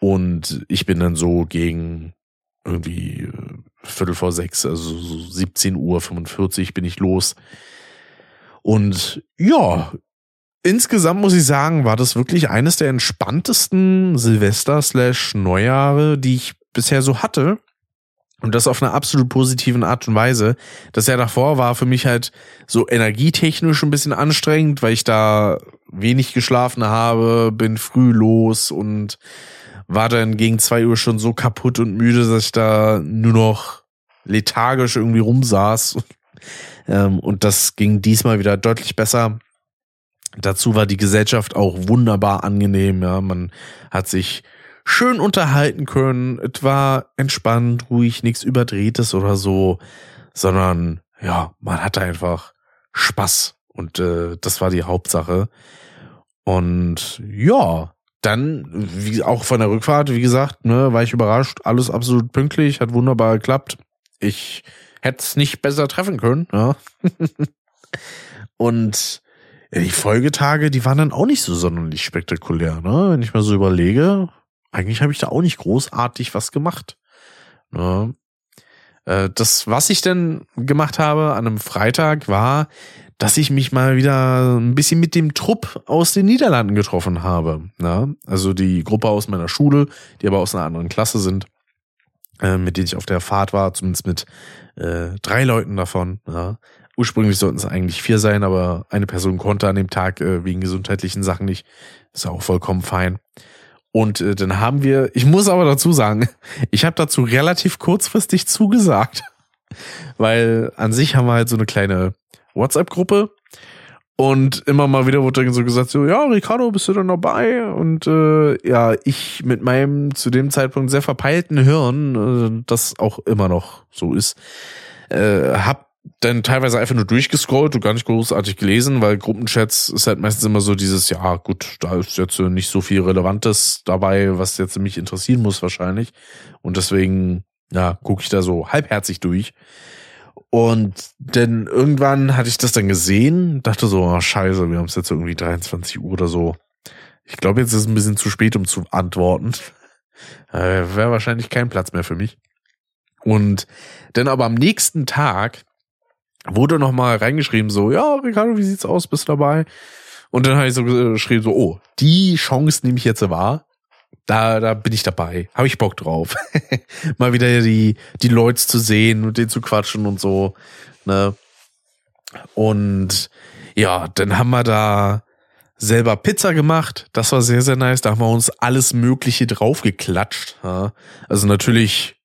Und ich bin dann so gegen irgendwie äh, Viertel vor sechs, also so 17 Uhr 45 bin ich los. Und ja, insgesamt muss ich sagen, war das wirklich eines der entspanntesten Silvester slash Neujahre, die ich bisher so hatte. Und das auf einer absolut positiven Art und Weise. Das Jahr davor war für mich halt so energietechnisch ein bisschen anstrengend, weil ich da wenig geschlafen habe, bin früh los und war dann gegen zwei Uhr schon so kaputt und müde, dass ich da nur noch lethargisch irgendwie rumsaß. Ähm, und das ging diesmal wieder deutlich besser. Dazu war die Gesellschaft auch wunderbar angenehm. Ja, man hat sich schön unterhalten können. Es war entspannt, ruhig, nichts Überdrehtes oder so, sondern ja, man hatte einfach Spaß und äh, das war die Hauptsache. Und ja, dann, wie auch von der Rückfahrt, wie gesagt, ne, war ich überrascht. Alles absolut pünktlich, hat wunderbar geklappt. Ich hätte es nicht besser treffen können. Ja. und ja, die Folgetage, die waren dann auch nicht so sonderlich spektakulär, ne? Wenn ich mal so überlege, eigentlich habe ich da auch nicht großartig was gemacht. Ne? Äh, das, was ich denn gemacht habe an einem Freitag, war, dass ich mich mal wieder ein bisschen mit dem Trupp aus den Niederlanden getroffen habe. Ne? Also die Gruppe aus meiner Schule, die aber aus einer anderen Klasse sind, äh, mit denen ich auf der Fahrt war, zumindest mit äh, drei Leuten davon. Ja. Ursprünglich sollten es eigentlich vier sein, aber eine Person konnte an dem Tag äh, wegen gesundheitlichen Sachen nicht. Ist auch vollkommen fein. Und äh, dann haben wir, ich muss aber dazu sagen, ich habe dazu relativ kurzfristig zugesagt. Weil an sich haben wir halt so eine kleine WhatsApp-Gruppe. Und immer mal wieder wurde dann so gesagt, so, ja, Ricardo, bist du dann dabei? Und äh, ja, ich mit meinem zu dem Zeitpunkt sehr verpeilten Hirn, äh, das auch immer noch so ist, äh, hab dann teilweise einfach nur durchgescrollt und gar nicht großartig gelesen, weil Gruppenchats ist halt meistens immer so dieses, ja gut, da ist jetzt nicht so viel Relevantes dabei, was jetzt mich interessieren muss wahrscheinlich. Und deswegen, ja, gucke ich da so halbherzig durch. Und dann irgendwann hatte ich das dann gesehen, dachte so, oh, scheiße, wir haben es jetzt irgendwie 23 Uhr oder so. Ich glaube, jetzt ist es ein bisschen zu spät, um zu antworten. Äh, Wäre wahrscheinlich kein Platz mehr für mich. Und dann aber am nächsten Tag wurde noch mal reingeschrieben so, ja, Ricardo, wie sieht's aus, bist dabei? Und dann habe ich so geschrieben so, oh, die Chance nehme ich jetzt wahr. Da, da bin ich dabei. Habe ich Bock drauf. Mal wieder die, die Leute zu sehen und denen zu quatschen und so. Ne? Und ja, dann haben wir da selber Pizza gemacht. Das war sehr, sehr nice. Da haben wir uns alles Mögliche draufgeklatscht. Ja? Also natürlich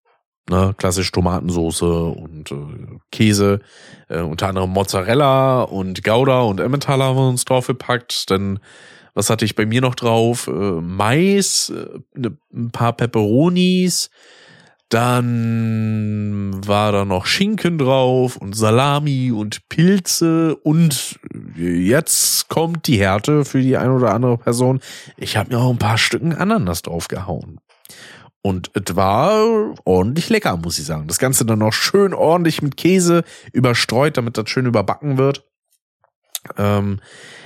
Ne, klassisch Tomatensoße und äh, Käse, äh, unter anderem Mozzarella und Gouda und Emmentaler haben wir uns draufgepackt. Dann, was hatte ich bei mir noch drauf? Äh, Mais, äh, ne, ein paar Peperonis, dann war da noch Schinken drauf und Salami und Pilze und jetzt kommt die Härte für die eine oder andere Person. Ich habe mir auch ein paar Stücken Ananas draufgehauen. Und es war ordentlich lecker, muss ich sagen. Das Ganze dann noch schön ordentlich mit Käse überstreut, damit das schön überbacken wird. Ähm,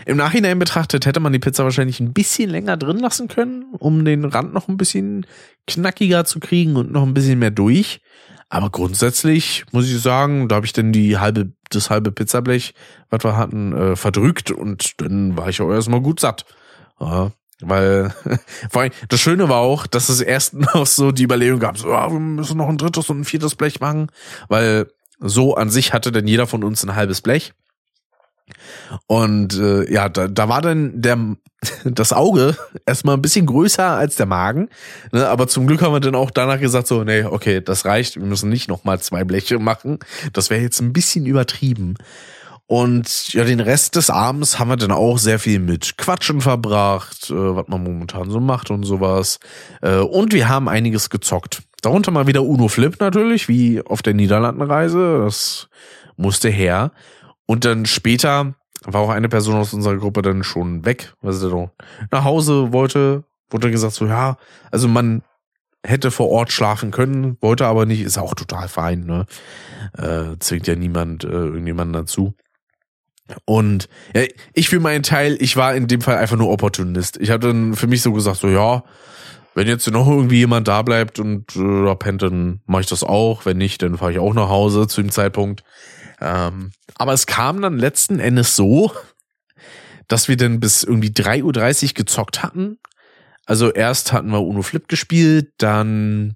Im Nachhinein betrachtet hätte man die Pizza wahrscheinlich ein bisschen länger drin lassen können, um den Rand noch ein bisschen knackiger zu kriegen und noch ein bisschen mehr durch. Aber grundsätzlich muss ich sagen, da habe ich dann die halbe, das halbe Pizzablech, was wir hatten, äh, verdrückt und dann war ich auch erstmal gut satt. Ja, weil, vor allem, das Schöne war auch, dass es erst noch so die Überlegung gab, so, oh, wir müssen noch ein drittes und ein viertes Blech machen, weil so an sich hatte dann jeder von uns ein halbes Blech. Und äh, ja, da, da war dann der das Auge erstmal ein bisschen größer als der Magen. Ne? Aber zum Glück haben wir dann auch danach gesagt, so, nee, okay, das reicht, wir müssen nicht nochmal zwei Bleche machen. Das wäre jetzt ein bisschen übertrieben. Und ja, den Rest des Abends haben wir dann auch sehr viel mit Quatschen verbracht, äh, was man momentan so macht und sowas. Äh, und wir haben einiges gezockt. Darunter mal wieder Uno Flip natürlich, wie auf der Niederlandenreise. Das musste her. Und dann später war auch eine Person aus unserer Gruppe dann schon weg, weil sie dann nach Hause wollte. Wurde gesagt so, ja, also man hätte vor Ort schlafen können, wollte aber nicht, ist auch total fein, ne? Äh, zwingt ja niemand äh, irgendjemanden dazu. Und ja, ich für meinen Teil, ich war in dem Fall einfach nur Opportunist. Ich habe dann für mich so gesagt, so ja, wenn jetzt noch irgendwie jemand da bleibt und äh, da pennt, dann mache ich das auch. Wenn nicht, dann fahre ich auch nach Hause zu dem Zeitpunkt. Ähm, aber es kam dann letzten Endes so, dass wir dann bis irgendwie 3.30 Uhr gezockt hatten. Also erst hatten wir Uno Flip gespielt, dann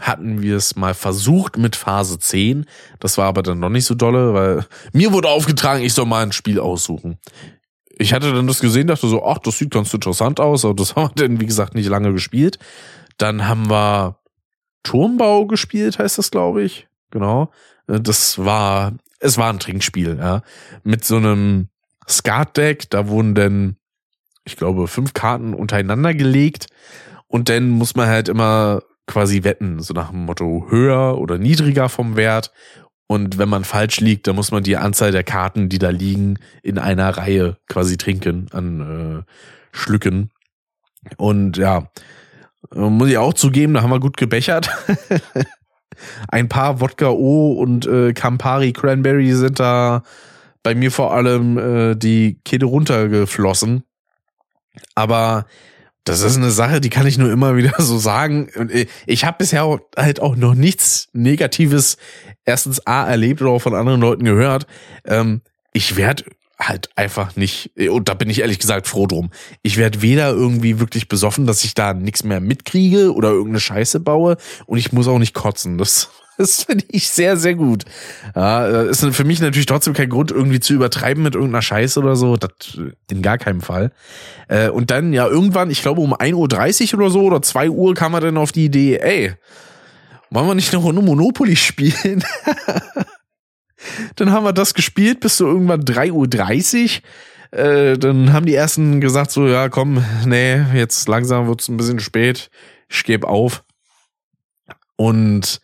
hatten wir es mal versucht mit Phase 10. Das war aber dann noch nicht so dolle, weil mir wurde aufgetragen, ich soll mal ein Spiel aussuchen. Ich hatte dann das gesehen, dachte so, ach, das sieht ganz interessant aus, aber das haben wir dann, wie gesagt, nicht lange gespielt. Dann haben wir Turmbau gespielt, heißt das, glaube ich. Genau. Das war, es war ein Trinkspiel, ja. Mit so einem Skat-Deck, da wurden dann, ich glaube, fünf Karten untereinander gelegt und dann muss man halt immer quasi wetten, so nach dem Motto höher oder niedriger vom Wert. Und wenn man falsch liegt, dann muss man die Anzahl der Karten, die da liegen, in einer Reihe quasi trinken an äh, Schlücken. Und ja, muss ich auch zugeben, da haben wir gut gebechert. Ein paar Wodka O und äh, Campari Cranberry sind da bei mir vor allem äh, die Kette runtergeflossen. Aber das ist eine Sache, die kann ich nur immer wieder so sagen. Äh, ich habe bisher halt auch noch nichts Negatives erstens A erlebt oder auch von anderen Leuten gehört. Ähm, ich werde halt einfach nicht, und da bin ich ehrlich gesagt froh drum. Ich werde weder irgendwie wirklich besoffen, dass ich da nichts mehr mitkriege oder irgendeine Scheiße baue und ich muss auch nicht kotzen. Das das finde ich sehr, sehr gut. Ja, äh, ist für mich natürlich trotzdem kein Grund, irgendwie zu übertreiben mit irgendeiner Scheiße oder so. Das in gar keinem Fall. Äh, und dann, ja, irgendwann, ich glaube um 1.30 Uhr oder so oder 2 Uhr kam er dann auf die Idee, ey, wollen wir nicht eine Runde Monopoly spielen? dann haben wir das gespielt bis so irgendwann 3.30 Uhr. Äh, dann haben die ersten gesagt so, ja, komm, nee, jetzt langsam wird's ein bisschen spät. Ich gebe auf. Und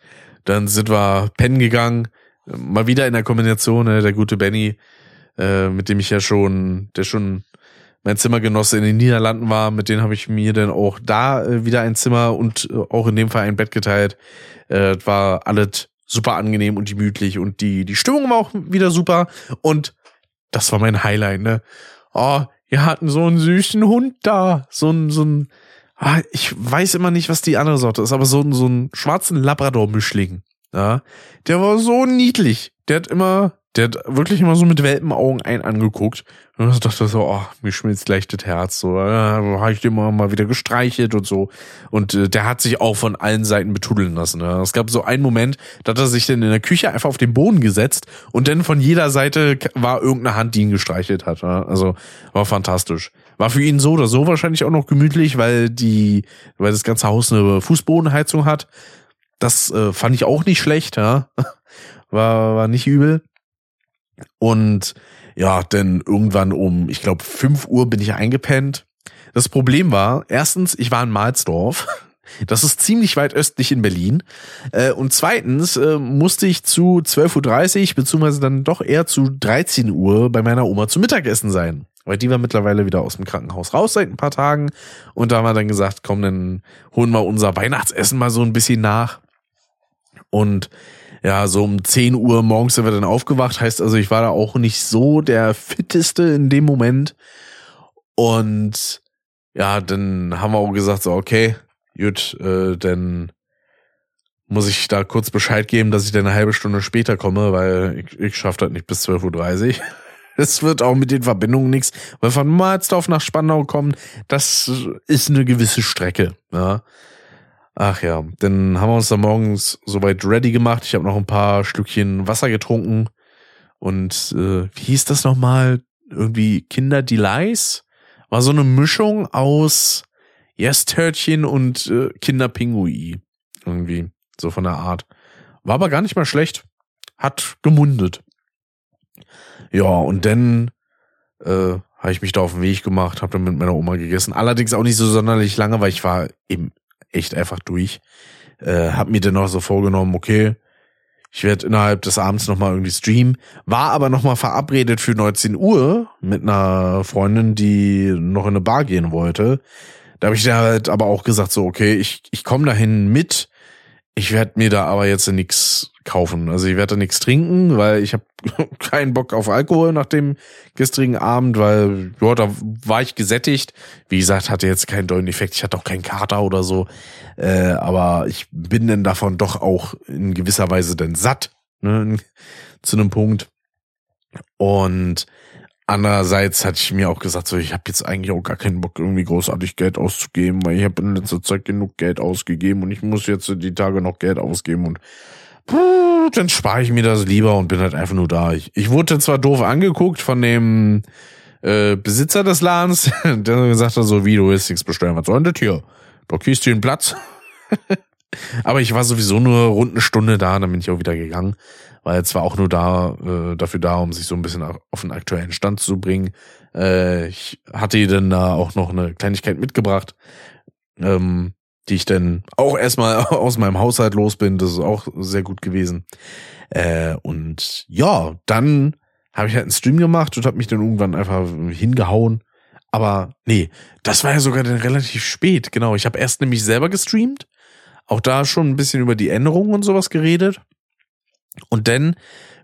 dann sind wir pennen gegangen. Mal wieder in der Kombination, ne, der gute Benny, äh, mit dem ich ja schon, der schon mein Zimmergenosse in den Niederlanden war, mit denen habe ich mir dann auch da äh, wieder ein Zimmer und äh, auch in dem Fall ein Bett geteilt. Äh, war alles super angenehm und gemütlich und die, die Stimmung war auch wieder super und das war mein Highlight, ne? Oh, wir hatten so einen süßen Hund da, so ein, so ein, ah, ich weiß immer nicht, was die andere Sorte ist, aber so, so einen schwarzen Labrador-Mischling. Ja, der war so niedlich. Der hat immer, der hat wirklich immer so mit Welpenaugen ein angeguckt. Und ich dachte so, oh, mir schmilzt gleich das Herz. So, ja, habe ich den mal, mal wieder gestreichelt und so. Und äh, der hat sich auch von allen Seiten betudeln lassen. Ja. Es gab so einen Moment, da hat er sich dann in der Küche einfach auf den Boden gesetzt und dann von jeder Seite war irgendeine Hand, die ihn gestreichelt hat. Ja. Also war fantastisch. War für ihn so oder so wahrscheinlich auch noch gemütlich, weil die, weil das ganze Haus eine Fußbodenheizung hat. Das äh, fand ich auch nicht schlecht, ja. War, war nicht übel. Und ja, denn irgendwann um, ich glaube, 5 Uhr bin ich eingepennt. Das Problem war, erstens, ich war in Mahlsdorf. Das ist ziemlich weit östlich in Berlin. Äh, und zweitens äh, musste ich zu 12.30 Uhr, beziehungsweise dann doch eher zu 13 Uhr bei meiner Oma zu Mittagessen sein. Weil die war mittlerweile wieder aus dem Krankenhaus raus seit ein paar Tagen. Und da haben wir dann gesagt, komm, dann holen wir unser Weihnachtsessen mal so ein bisschen nach. Und ja, so um 10 Uhr morgens sind wir dann aufgewacht. Heißt also, ich war da auch nicht so der fitteste in dem Moment. Und ja, dann haben wir auch gesagt, so, okay, gut, äh, dann muss ich da kurz Bescheid geben, dass ich dann eine halbe Stunde später komme, weil ich, ich schaffe das nicht bis 12.30 Uhr. Es wird auch mit den Verbindungen nichts, weil von Marsdorf nach Spandau kommen, das ist eine gewisse Strecke. Ja. Ach ja, dann haben wir uns da morgens soweit ready gemacht. Ich habe noch ein paar Stückchen Wasser getrunken. Und äh, wie hieß das nochmal? Irgendwie Kinder Delights? War so eine Mischung aus Yes-Törtchen und äh, Kinderpingui. Irgendwie, so von der Art. War aber gar nicht mal schlecht. Hat gemundet. Ja, und dann äh, habe ich mich da auf den Weg gemacht, habe dann mit meiner Oma gegessen. Allerdings auch nicht so sonderlich lange, weil ich war eben echt einfach durch. Äh, hab mir dann noch so vorgenommen, okay, ich werde innerhalb des Abends nochmal irgendwie streamen. War aber nochmal verabredet für 19 Uhr mit einer Freundin, die noch in eine Bar gehen wollte. Da habe ich dann halt aber auch gesagt, so, okay, ich, ich komme dahin mit. Ich werde mir da aber jetzt nichts kaufen. Also ich werde da nichts trinken, weil ich habe keinen Bock auf Alkohol nach dem gestrigen Abend, weil ja, da war ich gesättigt. Wie gesagt, hatte jetzt keinen dollen Effekt. Ich hatte auch keinen Kater oder so. Äh, aber ich bin denn davon doch auch in gewisser Weise denn satt. Ne, zu einem Punkt. Und andererseits hatte ich mir auch gesagt, so ich habe jetzt eigentlich auch gar keinen Bock, irgendwie großartig Geld auszugeben, weil ich habe in letzter Zeit genug Geld ausgegeben und ich muss jetzt die Tage noch Geld ausgeben und dann spare ich mir das lieber und bin halt einfach nur da. Ich, ich wurde zwar doof angeguckt von dem äh, Besitzer des Ladens, der gesagt hat, so wie du willst nichts bestellen, was soll denn das hier? Blockierst du den Platz? Aber ich war sowieso nur rund eine Stunde da, dann bin ich auch wieder gegangen. War jetzt zwar auch nur da, äh, dafür da, um sich so ein bisschen auf den aktuellen Stand zu bringen. Äh, ich hatte dann da auch noch eine Kleinigkeit mitgebracht, ähm, die ich dann auch erstmal aus meinem Haushalt los bin. Das ist auch sehr gut gewesen. Äh, und ja, dann habe ich halt einen Stream gemacht und habe mich dann irgendwann einfach hingehauen. Aber nee, das war ja sogar dann relativ spät. Genau, ich habe erst nämlich selber gestreamt auch da schon ein bisschen über die Änderungen und sowas geredet. Und dann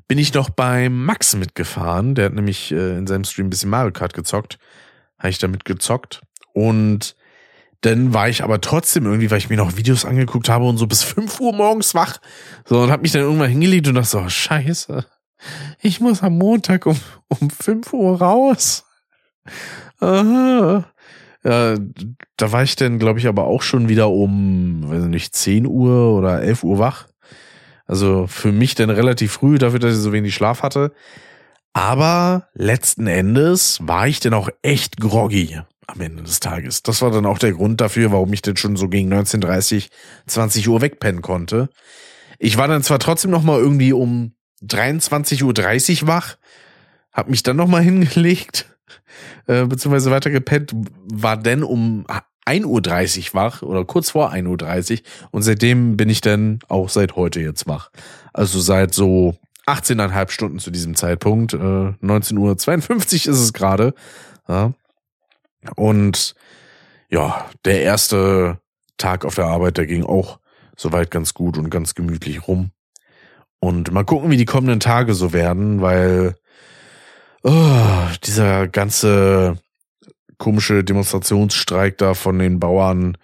bin ich noch bei Max mitgefahren. Der hat nämlich äh, in seinem Stream ein bisschen Mario Kart gezockt. Habe ich damit gezockt. Und dann war ich aber trotzdem irgendwie, weil ich mir noch Videos angeguckt habe und so bis 5 Uhr morgens wach. So, und hab mich dann irgendwann hingelegt und dachte so, scheiße, ich muss am Montag um, um 5 Uhr raus. Aha. Ja, da war ich dann, glaube ich, aber auch schon wieder um, weiß nicht, 10 Uhr oder 11 Uhr wach. Also für mich dann relativ früh, dafür, dass ich so wenig Schlaf hatte. Aber letzten Endes war ich dann auch echt groggy am Ende des Tages. Das war dann auch der Grund dafür, warum ich dann schon so gegen 19.30, 20 Uhr wegpennen konnte. Ich war dann zwar trotzdem noch mal irgendwie um 23.30 Uhr wach, hab mich dann noch mal hingelegt äh, beziehungsweise weiter gepennt, war denn um 1.30 Uhr wach oder kurz vor 1.30 Uhr und seitdem bin ich dann auch seit heute jetzt wach. Also seit so 18,5 Stunden zu diesem Zeitpunkt. Äh, 19.52 Uhr ist es gerade. Ja. Und ja, der erste Tag auf der Arbeit, der ging auch soweit ganz gut und ganz gemütlich rum. Und mal gucken, wie die kommenden Tage so werden, weil oh, dieser ganze komische Demonstrationsstreik da von den Bauern,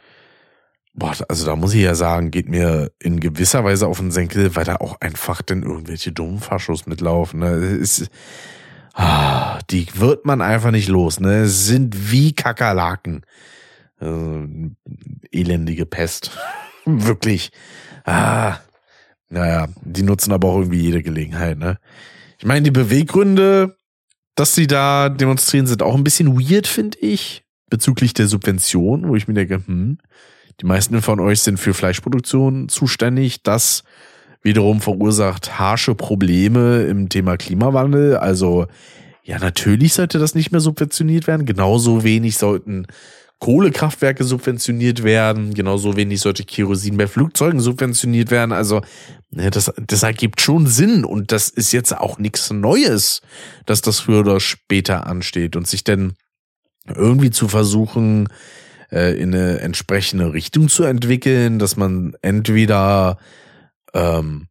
boah, also da muss ich ja sagen, geht mir in gewisser Weise auf den Senkel, weil da auch einfach denn irgendwelche dummen Faschos mitlaufen. Ne? Ah, die wird man einfach nicht los. Ne? Sind wie Kakerlaken. Also, elendige Pest. Wirklich. Ah, naja, die nutzen aber auch irgendwie jede Gelegenheit. Ne? Ich meine, die Beweggründe dass sie da demonstrieren, sind auch ein bisschen weird, finde ich, bezüglich der Subvention, wo ich mir denke, hm, die meisten von euch sind für Fleischproduktion zuständig. Das wiederum verursacht harsche Probleme im Thema Klimawandel. Also, ja, natürlich sollte das nicht mehr subventioniert werden. Genauso wenig sollten Kohlekraftwerke subventioniert werden, genauso wenig sollte Kerosin bei Flugzeugen subventioniert werden. Also ne, das, das ergibt schon Sinn und das ist jetzt auch nichts Neues, dass das früher oder später ansteht und sich denn irgendwie zu versuchen, äh, in eine entsprechende Richtung zu entwickeln, dass man entweder ähm,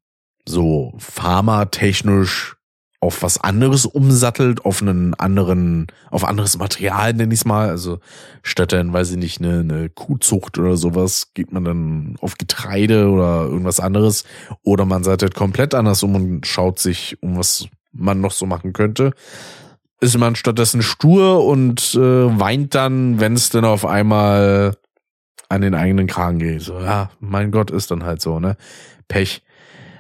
so pharmatechnisch auf was anderes umsattelt, auf einen anderen, auf anderes Material, nenne ich mal. Also statt dann, weiß ich nicht, eine, eine Kuhzucht oder sowas, geht man dann auf Getreide oder irgendwas anderes. Oder man halt komplett anders um und schaut sich, um was man noch so machen könnte. Ist man stattdessen stur und äh, weint dann, wenn es dann auf einmal an den eigenen Kragen geht. So, ja, mein Gott, ist dann halt so, ne? Pech.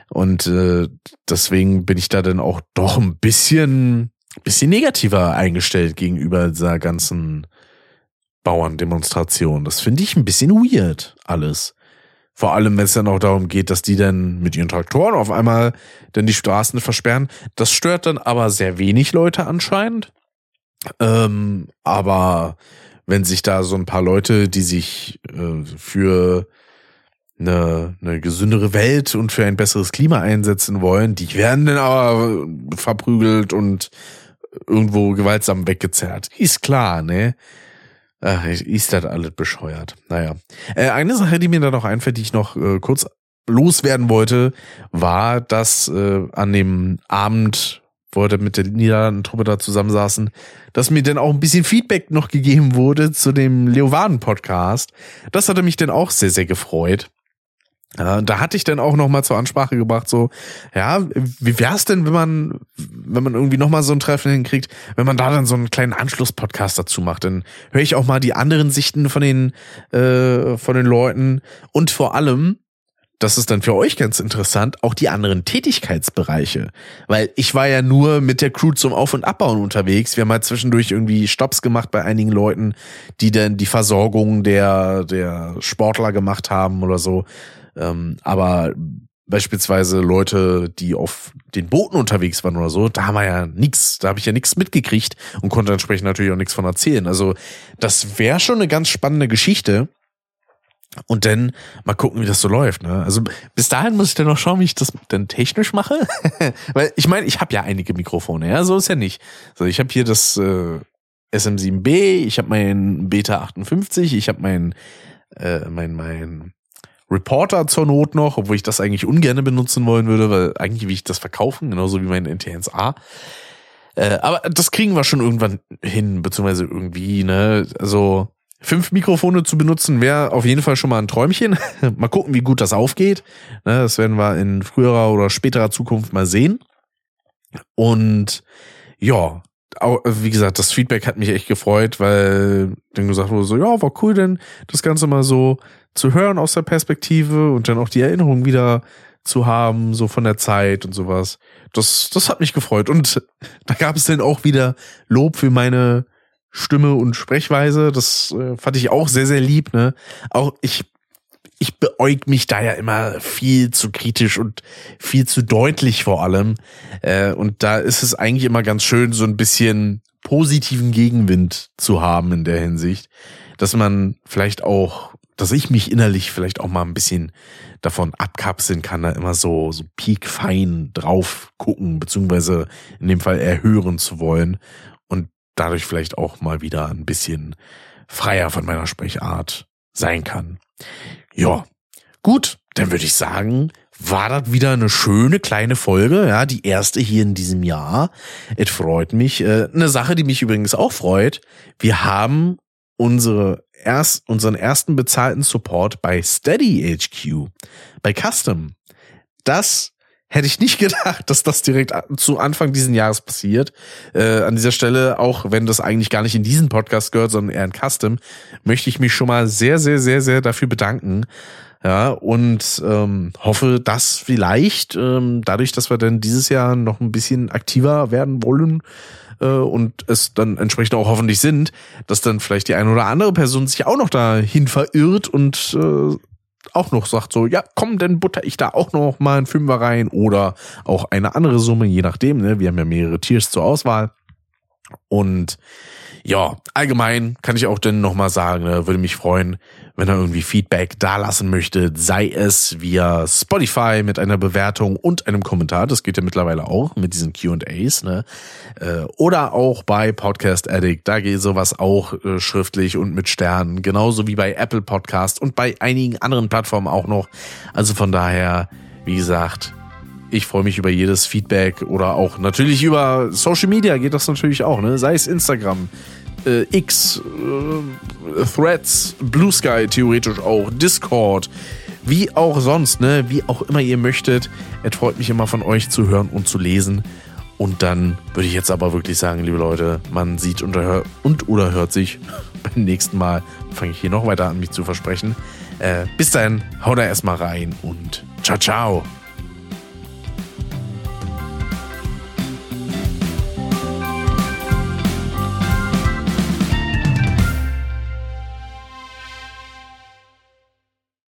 Und äh, deswegen bin ich da dann auch doch ein bisschen, bisschen negativer eingestellt gegenüber dieser ganzen Bauerndemonstration. Das finde ich ein bisschen weird, alles. Vor allem, wenn es dann auch darum geht, dass die dann mit ihren Traktoren auf einmal dann die Straßen versperren. Das stört dann aber sehr wenig Leute anscheinend. Ähm, aber wenn sich da so ein paar Leute, die sich äh, für eine, eine gesündere Welt und für ein besseres Klima einsetzen wollen, die werden dann aber verprügelt und irgendwo gewaltsam weggezerrt. Ist klar, ne? Ach, ist das alles bescheuert. Naja. Äh, eine Sache, die mir da noch einfällt, die ich noch äh, kurz loswerden wollte, war, dass äh, an dem Abend, wo wir mit der Niederlanden-Truppe da zusammensaßen, dass mir dann auch ein bisschen Feedback noch gegeben wurde zu dem Leovarden-Podcast. Das hatte mich dann auch sehr, sehr gefreut. Da hatte ich dann auch noch mal zur Ansprache gebracht, so, ja, wie wär's denn, wenn man, wenn man irgendwie nochmal so ein Treffen hinkriegt, wenn man da dann so einen kleinen Anschlusspodcast dazu macht, dann höre ich auch mal die anderen Sichten von den, äh, von den Leuten und vor allem, das ist dann für euch ganz interessant, auch die anderen Tätigkeitsbereiche. Weil ich war ja nur mit der Crew zum Auf- und Abbauen unterwegs. Wir haben halt zwischendurch irgendwie Stops gemacht bei einigen Leuten, die dann die Versorgung der, der Sportler gemacht haben oder so. Ähm, aber beispielsweise Leute, die auf den Booten unterwegs waren oder so, da haben wir ja nichts, da habe ich ja nichts mitgekriegt und konnte entsprechend natürlich auch nichts von erzählen. Also das wäre schon eine ganz spannende Geschichte. Und dann mal gucken, wie das so läuft. Ne? Also bis dahin muss ich dann noch schauen, wie ich das denn technisch mache. Weil ich meine, ich habe ja einige Mikrofone, ja, so ist ja nicht. So, ich habe hier das äh, SM7B, ich habe mein Beta 58, ich habe mein, äh, mein, mein Reporter zur Not noch, obwohl ich das eigentlich ungern benutzen wollen würde, weil eigentlich will ich das verkaufen, genauso wie mein NT1A. Äh, aber das kriegen wir schon irgendwann hin, beziehungsweise irgendwie, ne? Also Fünf Mikrofone zu benutzen wäre auf jeden Fall schon mal ein Träumchen. mal gucken, wie gut das aufgeht. Ne, das werden wir in früherer oder späterer Zukunft mal sehen. Und ja, wie gesagt, das Feedback hat mich echt gefreut, weil dann gesagt wurde so, ja, war cool denn das Ganze mal so zu hören aus der Perspektive und dann auch die Erinnerung wieder zu haben, so von der Zeit und sowas. Das, das hat mich gefreut. Und da gab es dann auch wieder Lob für meine Stimme und Sprechweise. Das äh, fand ich auch sehr, sehr lieb. Ne? Auch ich, ich beäug mich da ja immer viel zu kritisch und viel zu deutlich vor allem. Äh, und da ist es eigentlich immer ganz schön, so ein bisschen positiven Gegenwind zu haben in der Hinsicht, dass man vielleicht auch, dass ich mich innerlich vielleicht auch mal ein bisschen davon abkapseln kann, da immer so, so piekfein drauf gucken, beziehungsweise in dem Fall erhören zu wollen dadurch vielleicht auch mal wieder ein bisschen freier von meiner Sprechart sein kann. Ja, gut, dann würde ich sagen, war das wieder eine schöne kleine Folge, ja, die erste hier in diesem Jahr. Es freut mich. Äh, eine Sache, die mich übrigens auch freut, wir haben unsere erst, unseren ersten bezahlten Support bei Steady HQ, bei Custom. Das hätte ich nicht gedacht, dass das direkt zu Anfang diesen Jahres passiert. Äh, an dieser Stelle, auch wenn das eigentlich gar nicht in diesen Podcast gehört, sondern eher in Custom, möchte ich mich schon mal sehr, sehr, sehr, sehr dafür bedanken. Ja, und ähm, hoffe, dass vielleicht, ähm, dadurch, dass wir dann dieses Jahr noch ein bisschen aktiver werden wollen, äh, und es dann entsprechend auch hoffentlich sind, dass dann vielleicht die eine oder andere Person sich auch noch dahin verirrt und äh, auch noch sagt so, ja, komm, dann butter ich da auch noch mal einen Fünfer rein oder auch eine andere Summe, je nachdem, ne? Wir haben ja mehrere Tiers zur Auswahl. Und ja, allgemein kann ich auch dann nochmal sagen, ne, würde mich freuen, wenn er irgendwie Feedback dalassen möchte, sei es via Spotify mit einer Bewertung und einem Kommentar, das geht ja mittlerweile auch mit diesen Q&As, ne? Äh, oder auch bei Podcast Addict, da geht sowas auch äh, schriftlich und mit Sternen, genauso wie bei Apple Podcast und bei einigen anderen Plattformen auch noch. Also von daher, wie gesagt, ich freue mich über jedes Feedback oder auch natürlich über Social Media geht das natürlich auch, ne? Sei es Instagram, äh, X, äh, Threads, Blue Sky theoretisch auch, Discord, wie auch sonst, ne? Wie auch immer ihr möchtet. Es freut mich immer von euch zu hören und zu lesen. Und dann würde ich jetzt aber wirklich sagen, liebe Leute, man sieht und, und oder hört sich beim nächsten Mal. Fange ich hier noch weiter an, mich zu versprechen. Äh, bis dahin, haut da erstmal rein und ciao, ciao.